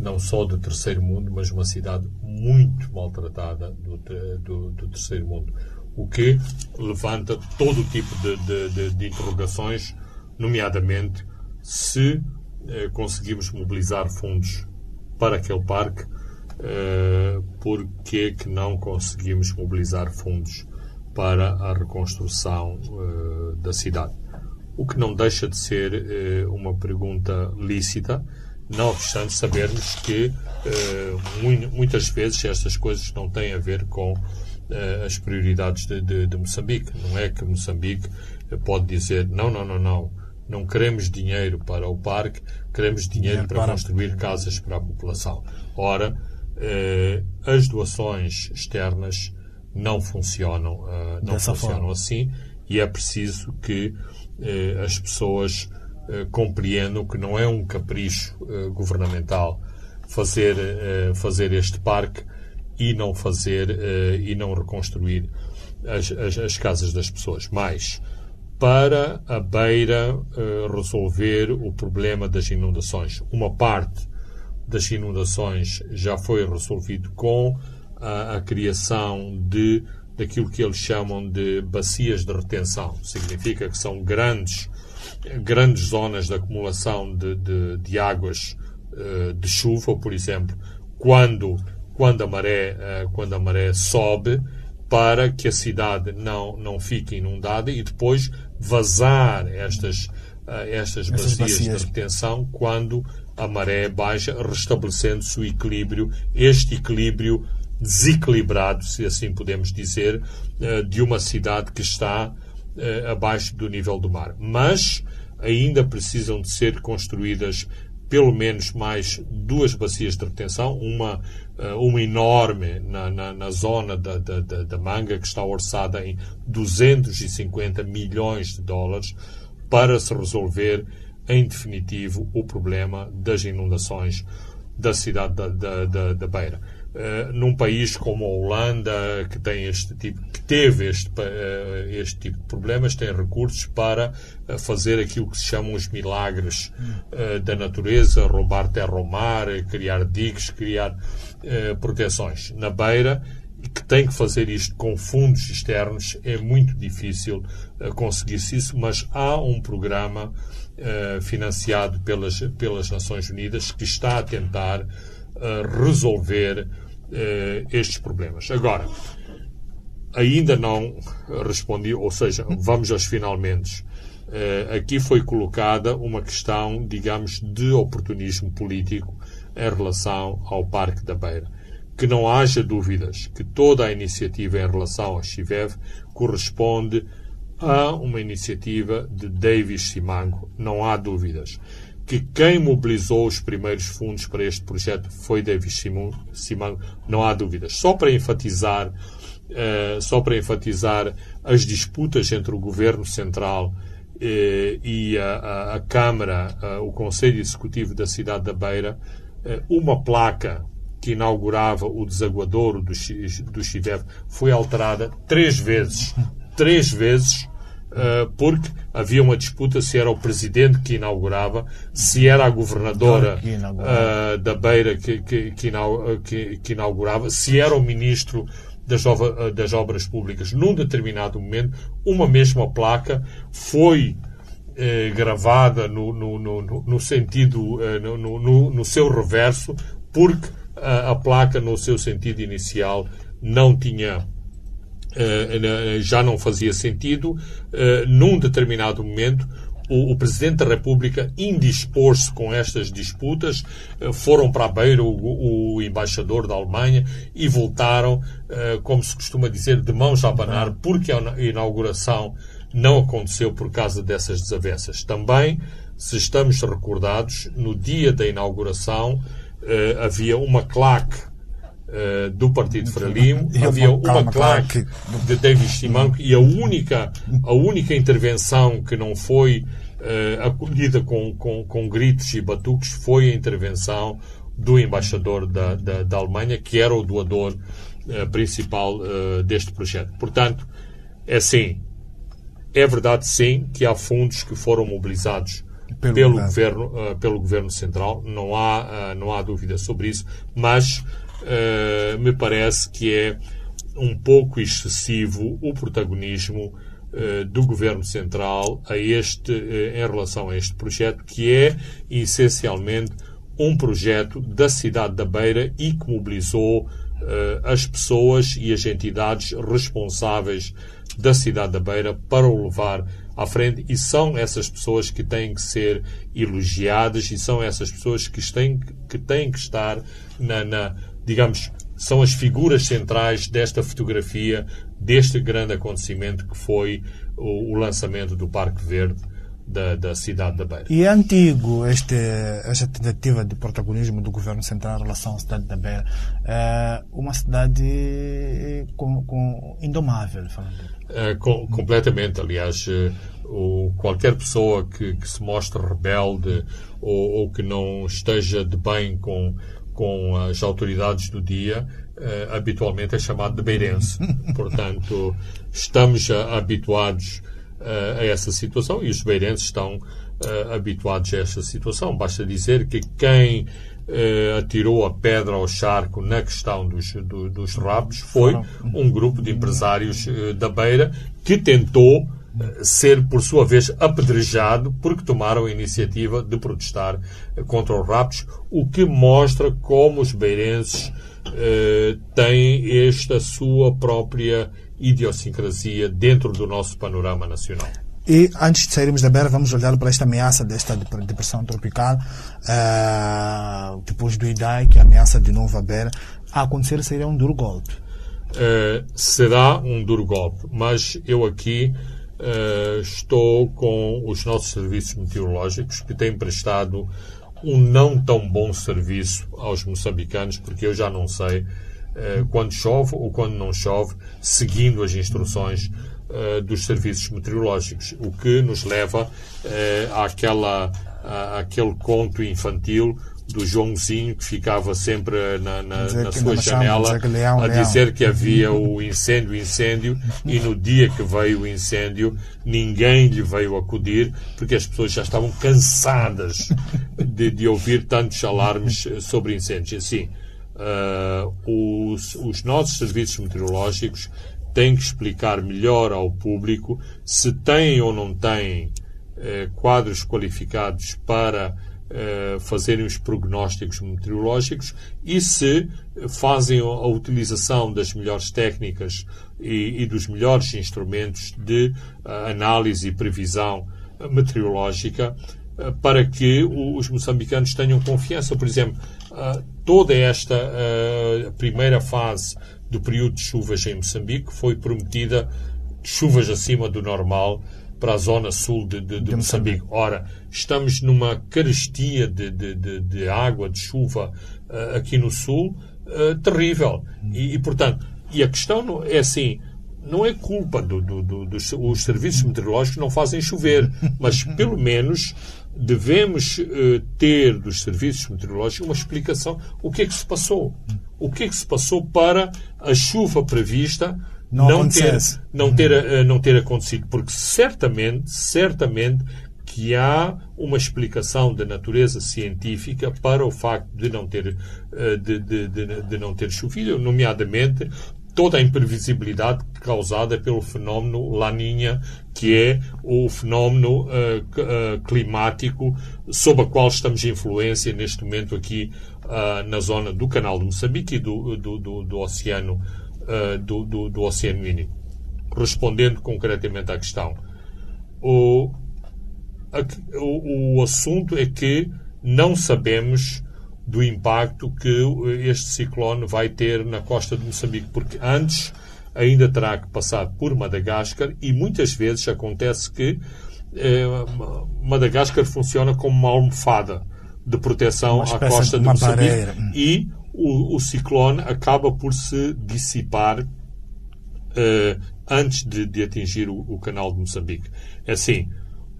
B: não só do terceiro mundo, mas uma cidade muito maltratada do, do, do terceiro mundo. O que levanta todo tipo de, de, de, de interrogações, nomeadamente se eh, conseguimos mobilizar fundos para aquele parque, eh, porque que não conseguimos mobilizar fundos para a reconstrução eh, da cidade. O que não deixa de ser eh, uma pergunta lícita, não obstante sabermos que uh, muitas vezes estas coisas não têm a ver com uh, as prioridades de, de, de, Moçambique. Não é que Moçambique pode dizer não, não, não, não, não queremos dinheiro para o parque, queremos dinheiro para, para construir casas para a população. Ora, as doações externas não funcionam, não Dessa funcionam forma. assim e é preciso que as pessoas eh, compreendam que não é um capricho eh, governamental fazer, eh, fazer este parque e não fazer e não reconstruir as, as, as casas das pessoas. Mas para a beira resolver o problema das inundações. Uma parte das inundações já foi resolvido com a, a, criação de daquilo que eles chamam de bacias de retenção. Significa que são grandes grandes zonas de acumulação de, de, de águas uh, de chuva, por exemplo, quando, quando, a maré, uh, quando a maré sobe, para que a cidade não, não fique inundada e depois vazar estas, uh, estas bacias, bacias de retenção quando a maré baixa, restabelecendo-se o equilíbrio, este equilíbrio desequilibrado, se assim podemos dizer, de uma cidade que está abaixo do nível do mar. Mas ainda precisam de ser construídas pelo menos mais duas bacias de retenção, uma, eh, uma enorme na, na, na zona da, da, da, manga, que está orçada em 250 milhões de dólares, para se resolver, em definitivo, o problema das inundações da cidade da, da, da, da Beira. Uh, num país como a Holanda, que tem este tipo, que teve este, uh, este tipo de problemas, tem recursos para uh, fazer aquilo que se chamam os milagres da natureza, roubar terra ao mar, criar diques, criar proteções. Na beira, que tem que fazer isto com fundos externos, é muito difícil conseguir-se isso, mas há um programa financiado pelas, pelas Nações Unidas que está a tentar resolver uh, estes problemas. Agora, ainda não respondi, ou seja, vamos aos finalmente. Uh, aqui foi colocada uma questão, digamos, de oportunismo político em relação ao Parque da Beira. Que não haja dúvidas que toda a iniciativa em relação ao Chivev corresponde a uma iniciativa de Davis Simango. Não há dúvidas que quem mobilizou os primeiros fundos para este projeto foi David Simão, não há dúvidas. Só para enfatizar, uh, só para enfatizar as disputas entre o governo central uh, e a, a, a Câmara, o Conselho Executivo da cidade da Beira, uma placa que inaugurava o desaguadouro do, do Chivev foi alterada três vezes. Três vezes porque havia uma disputa se era o presidente que inaugurava, se era a governadora uh, da Beira que, que, que, inaugurava, se era o ministro das, das obras públicas. Num determinado momento, uma mesma placa foi eh, gravada no, no, no, no sentido, eh, no, no, no, seu reverso, porque a, a, placa, no seu sentido inicial, não tinha. Eh, já não fazia sentido. Eh, num determinado momento, o, Presidente da República indispôs-se com estas disputas, eh, foram para a beira o, o, embaixador da Alemanha e voltaram, eh, como se costuma dizer, de mãos a abanar, porque a inauguração não aconteceu por causa dessas desavenças. Também, se estamos recordados, no dia da inauguração eh, havia uma claque Uh, do Partido Frelimo, havia uma, uma claque de David Simanco e a única, a única intervenção que não foi uh, acolhida com, com, com, gritos e batuques foi a intervenção do embaixador da, da, da Alemanha, que era o doador uh, principal deste projeto. Portanto, é assim, é verdade sim que há fundos que foram mobilizados pelo, pelo governo, pelo governo central, não há, não há dúvida sobre isso, mas uh, me parece que é um pouco excessivo o protagonismo uh, do Governo Central a este, uh, em relação a este projeto, que é essencialmente um projeto da cidade da Beira e que mobilizou as pessoas e as entidades responsáveis da cidade da Beira para o levar à frente. E são essas pessoas que têm que ser elogiadas e são essas pessoas que têm que, têm que estar na, na digamos, são as figuras centrais desta fotografia, deste grande acontecimento que foi o, o lançamento do Parque Verde da, da, cidade da Beira.
A: E é antigo este, esta tentativa de protagonismo do governo central em relação à cidade da Beira. É uma cidade com, com indomável, falando.
B: É, com, completamente, aliás. Eh, o, qualquer pessoa que, que, se mostre rebelde ou, ou que não esteja de bem com com as autoridades do dia, uh, habitualmente é chamado de beirense. Portanto, estamos uh, habituados uh, a essa situação e os beirenses estão habituados a essa situação. Basta dizer que quem atirou a pedra ao charco na questão dos, do, dos raptos foi um grupo de empresários da Beira que tentou ser, por sua vez, apedrejado porque tomaram a iniciativa de protestar contra os raptos, o que mostra como os beirenses eh, têm esta sua própria idiosincrasia dentro do nosso panorama nacional.
A: E antes de sairmos da beira, vamos olhar para esta ameaça desta depressão tropical, uh, depois do IDAI, que ameaça de novo a beira. A acontecer seria um duro golpe.
B: Uh, será um duro golpe, mas eu aqui uh, estou com os nossos serviços meteorológicos, que têm prestado um não tão bom serviço aos moçambicanos, porque eu já não sei uh, quando chove ou quando não chove, seguindo as instruções uh, dos serviços meteorológicos, o que nos leva àquela, à, àquele conto infantil do Joãozinho que ficava sempre na, na, na sua janela leão, a dizer leão. que havia o incêndio, incêndio, e no dia que veio o incêndio ninguém lhe veio acudir porque as pessoas já estavam cansadas de, de ouvir tantos alarmes sobre incêndios. Assim, uh, os, os nossos serviços meteorológicos têm que explicar melhor ao público se têm ou não têm uh, quadros qualificados para uh, fazerem os prognósticos meteorológicos e se fazem a utilização das melhores técnicas e, e dos melhores instrumentos de uh, análise e previsão meteorológica uh, para que os moçambicanos tenham confiança. Por exemplo, toda esta primeira fase do período de chuvas em Moçambique foi prometida chuvas acima do normal para a zona sul de, de, de Moçambique. Ora, estamos numa carestia de, de água, de chuva uh, aqui no sul, uh, terrível. E, e, portanto, e a questão é assim, não é culpa do, do, do, dos os serviços meteorológicos não fazem chover, mas pelo menos devemos uh, ter dos serviços meteorológicos uma explicação o que é que se passou. O que é que se passou para a chuva prevista não, não ter, não, ter, uh, não ter acontecido. Porque certamente, certamente que há uma explicação da natureza científica para o facto de não ter, uh, de, de, de, de, não ter chovido, nomeadamente toda a imprevisibilidade causada pelo fenómeno Laninha, que é o fenómeno uh, uh, climático sob o qual estamos influência neste momento aqui uh, na zona do Canal de Moçambique e do, do, do, do Oceano do, do, do, Oceano Índico. Respondendo concretamente à questão, o, a, o, o assunto é que não sabemos do impacto que este ciclone vai ter na costa de Moçambique, porque antes ainda terá que passar por Madagascar e muitas vezes acontece que eh, Madagascar funciona como uma almofada de proteção à costa de, de Moçambique e o, o, ciclone acaba por se dissipar eh, antes de, de atingir o, o, canal de Moçambique. É assim,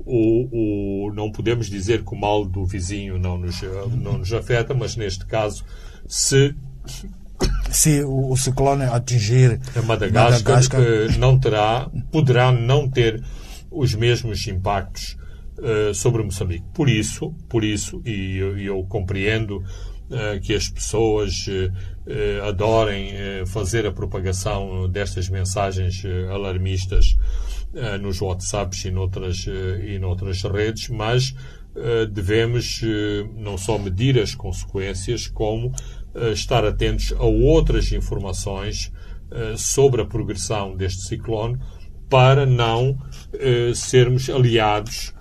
B: o, o, não podemos dizer que o mal do vizinho não nos, não nos afeta, mas neste caso, se
A: se o, o ciclone atingir
B: a Madagascar, Madagascar, eh, não terá, poderá não ter os mesmos impactos uh, sobre Moçambique. Por isso, por isso, e eu, eu compreendo uh, que as pessoas uh, adorem fazer a propagação destas mensagens alarmistas nos WhatsApps e noutras, e noutras redes, mas devemos não só medir as consequências, como estar atentos a outras informações sobre a progressão deste ciclone para não sermos aliados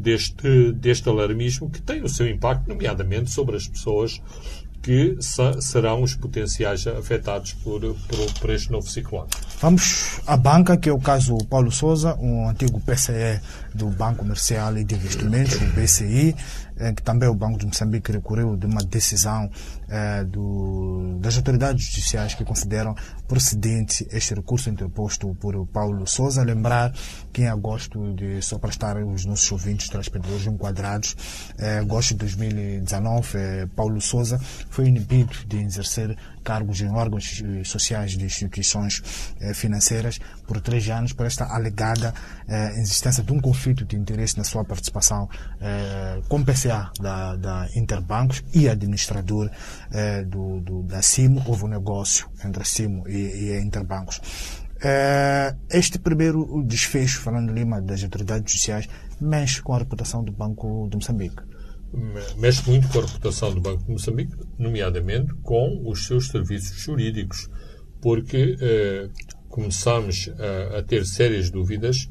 B: deste, deste alarmismo que tem o seu impacto, nomeadamente sobre as pessoas que serão os potenciais afetados por, por, por, este novo ciclone.
A: Vamos à banca, que é o caso Paulo Souza, um antigo PCE do Banco Comercial e de Investimentos, o BCI, em que também o Banco de Moçambique recorreu de uma decisão eh, do, das autoridades judiciais que consideram procedente este recurso interposto por Paulo Souza. Lembrar que em agosto, de, só para estar os nossos ouvintes telespectadores enquadrados, eh, agosto de 2019, eh, Paulo Souza foi inibido de exercer cargos em órgãos eh, sociais de instituições eh, financeiras por três anos por esta alegada eh, existência de um conflito de interesse na sua participação com PCA da, da Interbancos e administrador do, do, da CIMO. Houve um negócio entre a CIMO e, e a Interbancos. Este primeiro desfecho, falando Lima, das autoridades judiciais, mexe com a reputação do Banco de Moçambique
B: mexe muito com a reputação do Banco de Moçambique, nomeadamente com os seus serviços jurídicos, porque eh, começamos a, a, ter sérias dúvidas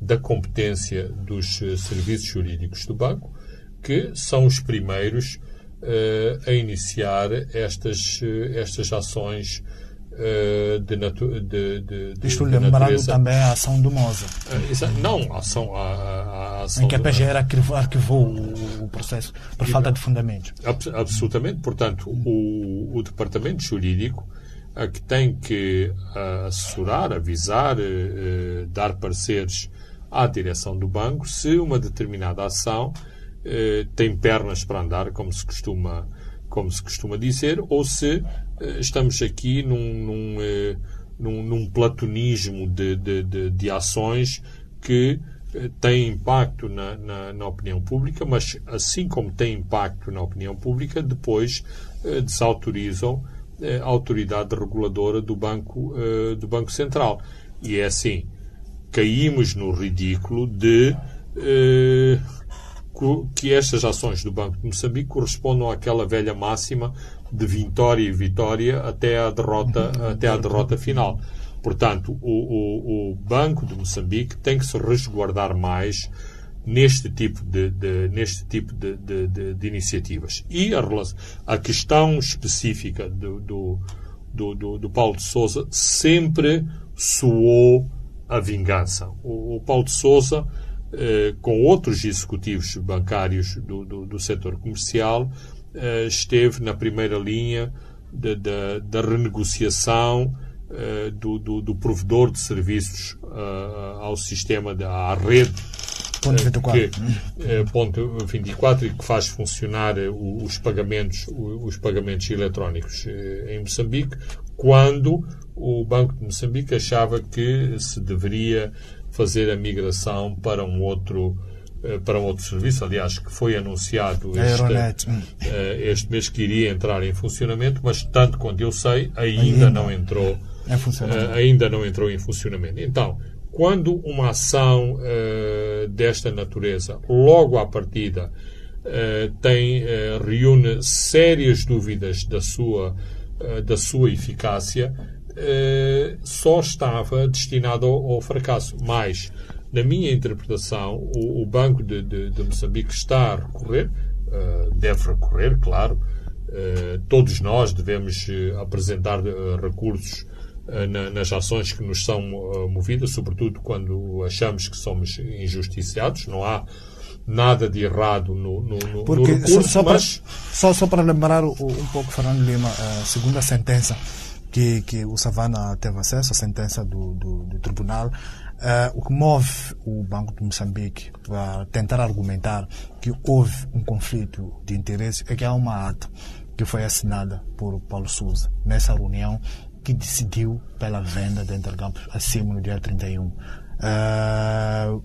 B: da competência dos eh, serviços jurídicos do banco, que são os primeiros eh, a iniciar estas, eh, estas ações de, natu de, de,
A: de Isto lembrando também a ação do Moza.
B: Uh, não, a ação, a, a ação
A: em que a PGR arquivou, arquivou o, o, processo por e, falta de fundamentos.
B: Ab absolutamente. Portanto, o, o departamento jurídico a que tem que uh, assessorar, avisar, dar pareceres à direção do banco se uma determinada ação tem pernas para andar, como se costuma, como se costuma dizer, ou se eh, estamos aqui num, num, eh, num, num platonismo de, de, de, de, ações que eh, têm impacto na, na, na, opinião pública, mas assim como têm impacto na opinião pública, depois desautorizam a autoridade reguladora do Banco, do banco Central. E é assim, caímos no ridículo de que estas ações do Banco de Moçambique correspondam àquela velha máxima de vitória e vitória até a derrota, até a derrota final. Portanto, o, o, o Banco de Moçambique tem que se resguardar mais neste tipo de, de neste tipo de, de, de, iniciativas. E a, a questão específica do, do, do, do, Paulo de Souza sempre soou a vingança. O, o Paulo de Souza, eh, com outros executivos bancários do, do, do setor comercial, uh, esteve na primeira linha da, renegociação uh, do, do, do, provedor de serviços uh, ao sistema, da, à rede
A: ponto 24.
B: Que, ponto 24 e que faz funcionar os pagamentos, os pagamentos eletrónicos em Moçambique, quando o Banco de Moçambique achava que se deveria fazer a migração para um outro eh, para um outro serviço, aliás, que foi anunciado este, eh, este mês que iria entrar em funcionamento, mas tanto quanto eu sei, ainda, ainda. não entrou uh, ainda não entrou em funcionamento. Então, quando uma ação uh, desta natureza, logo à partida, uh, tem, reúne sérias dúvidas da sua, da sua eficácia, só estava destinado ao, ao, fracasso. Mas, na minha interpretação, o, o Banco de, de, de, Moçambique está a recorrer, deve recorrer, claro, todos nós devemos apresentar recursos eh, nas ações que nos são eh, movidas, sobretudo quando achamos que somos injustiçados. Não há nada de errado no, no, no, Porque, no recurso,
A: só,
B: mas...
A: para, só, só para lembrar um pouco, Fernando Lima, a segunda sentença que, que o Savana teve acesso, a sentença do, do, do tribunal, Uh, o que move o Banco de Moçambique para tentar argumentar que houve um conflito de interesses é que há uma ata que foi assinada por Paulo Souza nessa reunião que decidiu pela venda de Intercampos acima no dia 31. Uh, ah,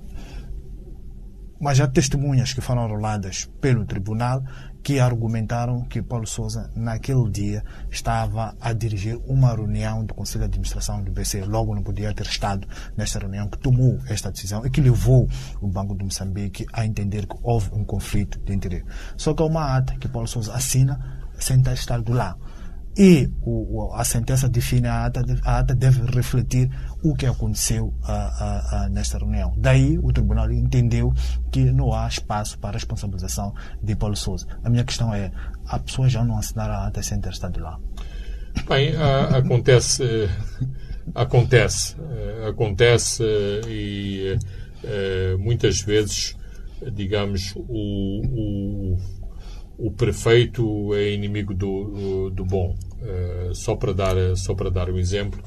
A: mas há testemunhas que foram roladas pelo tribunal que argumentaram que Paulo Souza, naquele dia, estava a dirigir uma reunião do Conselho de Administração do BC. Logo não podia ter estado nesta reunião que tomou esta decisão e que levou o Banco de Moçambique a entender que houve um conflito de interesse. Só que há uma ata que Paulo Souza assina sem estar do lado e o, a sentença define a ata, a ata deve refletir o que aconteceu a, a, nesta reunião. Daí o tribunal entendeu que não há espaço para a responsabilização de Paulo Souza. A minha questão é, a pessoa já não assinar a ata sem ter estado lá?
B: Bem, acontece, acontece, acontece e eh, muitas vezes, digamos, o, o o prefeito é inimigo do, do bom. Uh, só, para dar, só para dar um exemplo,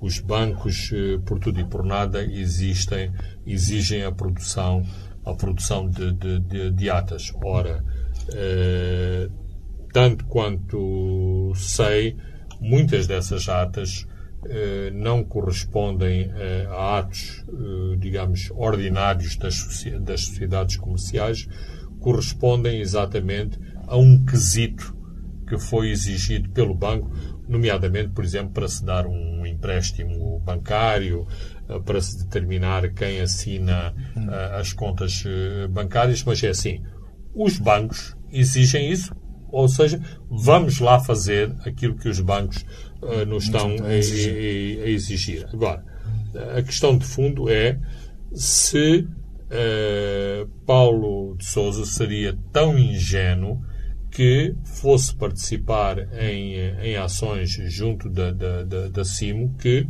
B: os bancos, uh, por tudo e por nada, existem, exigem a produção, a produção de, de, de, de atas. Ora, uh, tanto quanto sei, muitas dessas atas não correspondem a atos, digamos, ordinários das, das sociedades comerciais, correspondem exatamente a um quesito que foi exigido pelo banco, nomeadamente, por exemplo, para se dar um empréstimo bancário, eh, para se determinar quem assina uh, as contas uh, bancárias, mas é assim, os bancos exigem isso, ou seja, vamos lá fazer aquilo que os bancos uh, nos estão a exigir. a exigir. Agora, a questão de fundo é se Paulo de Souza seria tão ingênuo que fosse participar em, em ações junto da, da, da, da CIMO que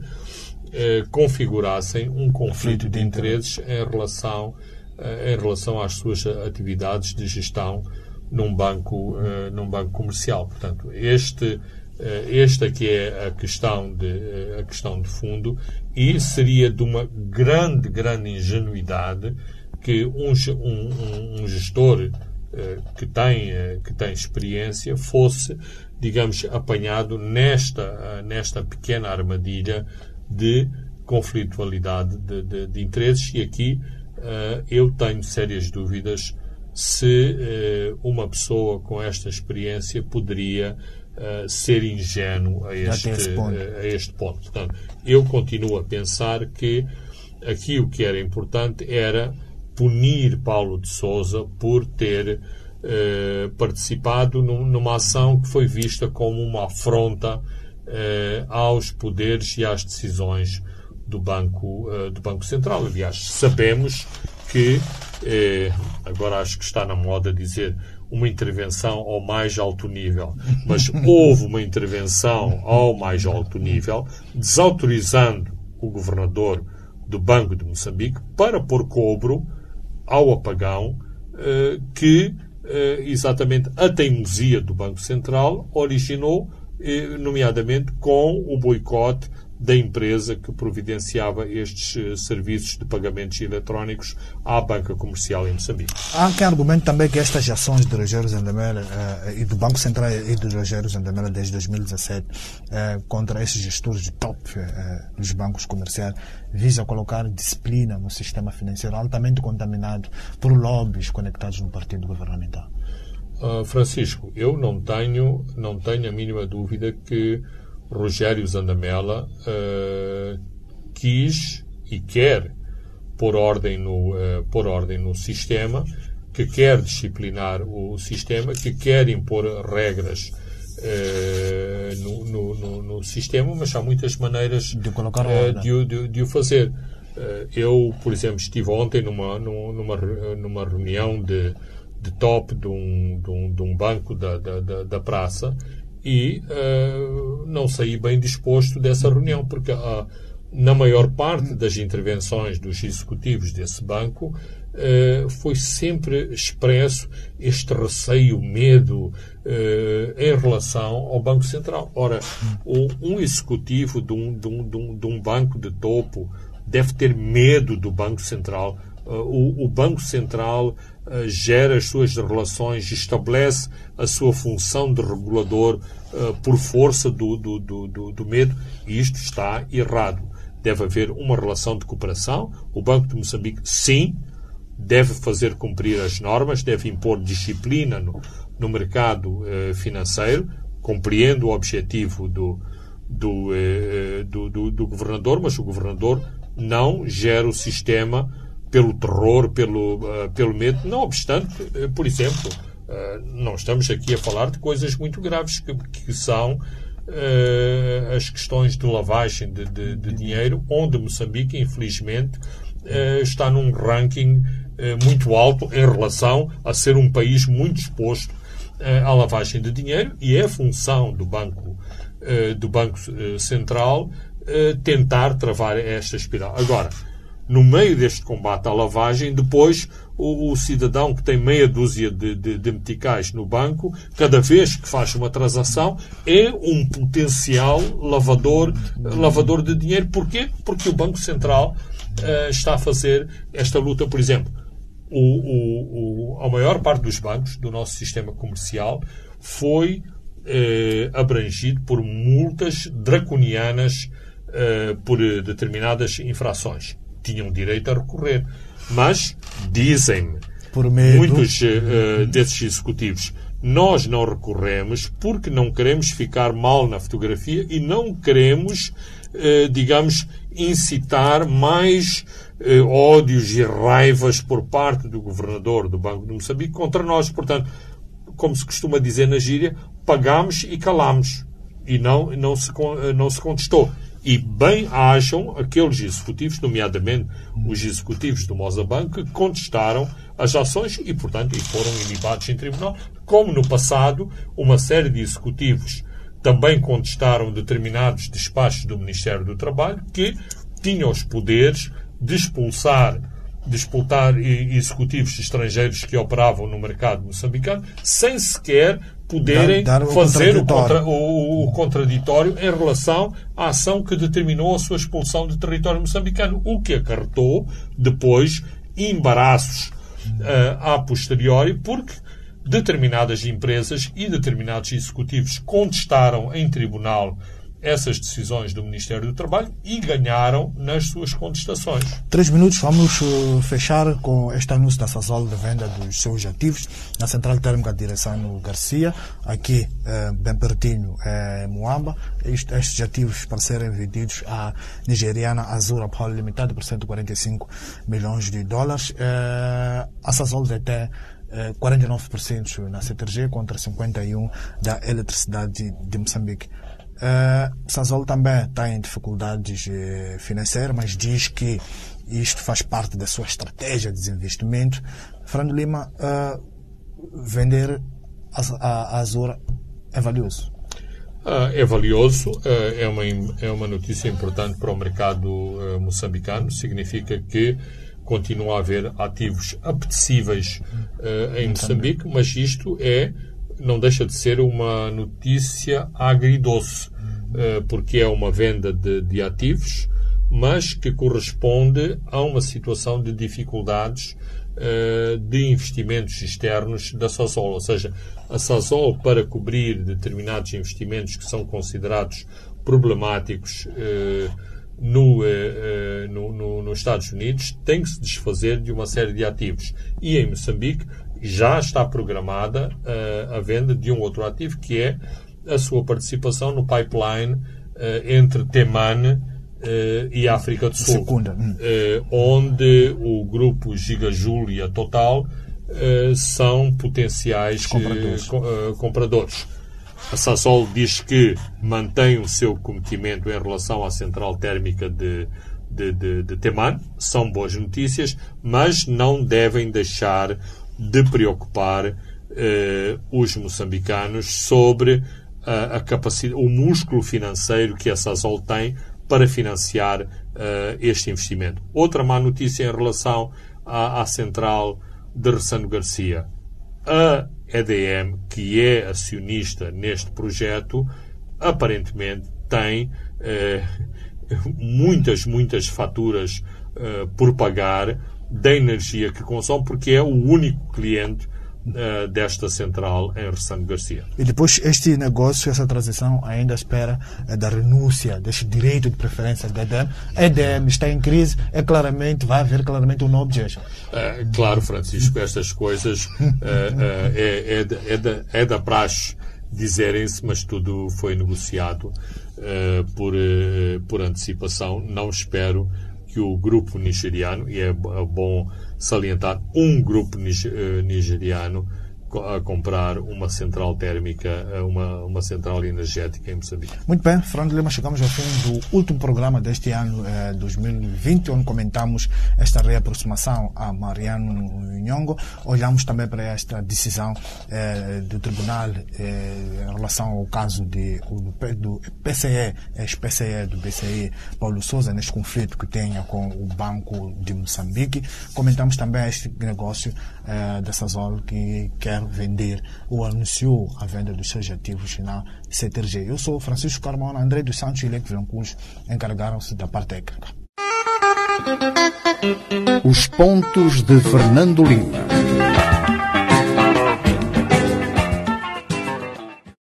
B: eh, configurassem um conflito de interesses em relação, eh, em relação às suas atividades de gestão num banco, eh, num banco comercial. Portanto, este, eh, esta que é a questão, de, eh, a questão de fundo e seria de uma grande, grande ingenuidade que um, um, um gestor eh, que tem, eh, que tem experiência fosse, digamos, apanhado nesta, eh, nesta pequena armadilha de conflitualidade de, de, de interesses e aqui eu tenho sérias dúvidas se uma pessoa com esta experiência poderia ser ingênuo a este, a este ponto. Portanto, eu continuo a pensar que aqui o que era importante era punir Paulo de Souza por ter eh, participado num, numa ação que foi vista como uma afronta eh, aos poderes e às decisões do Banco, eh, do Banco Central. Aliás, sabemos que, eh, agora acho que está na moda dizer uma intervenção ao mais alto nível, mas houve uma intervenção ao mais alto nível, desautorizando o governador do Banco de Moçambique para pôr cobro ao apagão eh, que eh, exatamente a teimosia do Banco Central originou, nomeadamente com o boicote da empresa que providenciava estes serviços de pagamentos eletrónicos à banca comercial em Moçambique.
A: Há quem argumente também que estas ações de Rogério Zandamela uh, e do Banco Central e do Rogério Zandamela desde 2017 uh, contra esses gestores de top dos bancos comerciais visa colocar disciplina no sistema financeiro altamente contaminado por lobbies conectados no partido governamental.
B: Uh, Francisco, eu não tenho, não tenho a mínima dúvida que Rogério Zandamela uh, quis e quer pôr ordem, no, uh, pôr ordem no sistema, que quer disciplinar o sistema, que quer impor regras no, no, no, no, sistema, mas há muitas maneiras
A: de, colocar
B: de, de, de, o fazer. eu, por exemplo, estive ontem numa, numa, numa reunião de, de top de um, de um, de um banco da, da, da praça e uh, não saí bem disposto dessa reunião, porque uh, na maior parte das intervenções dos executivos desse banco uh, foi sempre expresso este receio, medo em relação ao Banco Central. Ora, um executivo de um, de um, de um, banco de topo deve ter medo do Banco Central. O, o Banco Central eh, gera as suas relações, estabelece a sua função de regulador uh, por força do, do, do, do, medo, e isto está errado. Deve haver uma relação de cooperação. O Banco de Moçambique, sim, deve fazer cumprir as normas, deve impor disciplina no, no mercado uh, financeiro, compreendo o objetivo do, do, do governador, mas o governador não gera o sistema pelo terror, pelo, uh, pelo medo. Não obstante, uh, por exemplo, uh, não estamos aqui a falar de coisas muito graves que, que são as questões de lavagem de, de, de, dinheiro, onde Moçambique, infelizmente, está num ranking muito alto em relação a ser um país muito exposto à lavagem de dinheiro e é função do Banco, do banco Central tentar travar esta espiral. Agora, no meio deste combate à lavagem, depois o, o cidadão que tem meia dúzia de, de, de, meticais no banco, cada vez que faz uma transação, é um potencial lavador, lavador de dinheiro. Porquê? Porque o Banco Central uh, está a fazer esta luta, por exemplo. O, o, a maior parte dos bancos do nosso sistema comercial foi eh, abrangido por multas draconianas eh, por determinadas infrações tinham direito a recorrer. Mas, dizem-me, muitos uh, desses executivos, nós não recorremos porque não queremos ficar mal na fotografia e não queremos, uh, digamos, incitar mais uh, ódios e raivas por parte do governador do Banco de Moçambique contra nós. Portanto, como se costuma dizer na gíria, pagamos e calamos. E não, não, se, não se contestou. E bem acham aqueles executivos, nomeadamente os executivos do Mozabank, que contestaram as ações e, portanto, e foram inibados em tribunal, como no passado uma série de executivos também contestaram determinados despachos do Ministério do Trabalho que tinham os poderes de expulsar de expulsar executivos estrangeiros que operavam no mercado moçambicano sem sequer poderem dar, dar o fazer o, contra, o, o, contraditório em relação à ação que determinou a sua expulsão do território moçambicano, o que acarretou depois embaraços uh, a posteriori, porque determinadas empresas e determinados executivos contestaram em tribunal essas decisões do Ministério do Trabalho e ganharam nas suas contestações.
A: Três minutos, vamos uh, fechar com este anúncio da Sazol de venda dos seus ativos na Central Térmica de Direção Garcia, aqui uh, bem pertinho é Moamba. Estes ativos para serem vendidos à nigeriana Azura Power Limitada por 145 milhões de dólares. A Sazol detém 49% na CTRG contra 51% da eletricidade de Moçambique. Uh, Sazol também está em dificuldades uh, financeiras, mas diz que isto faz parte da sua estratégia de desinvestimento. Fernando Lima, uh, vender a, a, a Azura é valioso?
B: Uh, é valioso, é, uma, é uma notícia importante para o mercado moçambicano. Significa que continua a haver ativos apetecíveis em Moçambique, mas isto é não deixa de ser uma notícia agridoce, eh, porque é uma venda de, de ativos, mas que corresponde a uma situação de dificuldades eh, de investimentos externos da Sasol. Ou seja, a Sasol, para cobrir determinados investimentos que são considerados problemáticos eh, no, no, no, nos Estados Unidos, tem que se desfazer de uma série de ativos. E em Moçambique já está programada uh, a venda de um outro ativo, que é a sua participação no pipeline entre Teman e África do Sul.
A: Hum.
B: onde o grupo Gigajoule e a Total são potenciais
A: Compradores.
B: compradores. A Sasol diz que mantém o seu cometimento em relação à central térmica de, de, de, de Teman. São boas notícias, mas não devem deixar de preocupar eh, os moçambicanos sobre a, a capacidade, o músculo financeiro que a Sasol tem para financiar eh, este investimento. Outra má notícia em relação à, à central de Ressano Garcia. A EDM, que é acionista neste projeto, aparentemente tem eh, muitas, muitas faturas eh, por pagar da energia que consome, porque é o único cliente eh, desta central em Ressano Garcia.
A: E depois este negócio, essa transição ainda espera eh, da renúncia deste direito de preferência da EDM. A EDM está em crise, é claramente, vai haver claramente um novo objection.
B: Uh, claro, Francisco, estas coisas uh, uh, é, é, da, é, da, é da praxe dizerem-se, mas tudo foi negociado por, por antecipação. Não espero que o grupo nigeriano, e é bom salientar um grupo nigeriano, a comprar uma central térmica, uma, uma central energética em Moçambique.
A: Muito bem, Fernando Lima, chegamos ao fim do último programa deste ano eh, 2020, onde comentamos esta reaproximação a Mariano Nhongo. Olhamos também para esta decisão eh, do Tribunal eh, em relação ao caso de, do, do PCE, ex-PCE do BCE, Paulo Souza, neste conflito que tenha com o Banco de Moçambique. Comentamos também este negócio eh, da Sazol que quer vender ou anunciou a venda dos seus ativos na CTRG. Eu sou Francisco Carmona, André dos Santos e Leque Vilancus encarregaram-se da parte técnica.
C: Os pontos de Fernando Lima.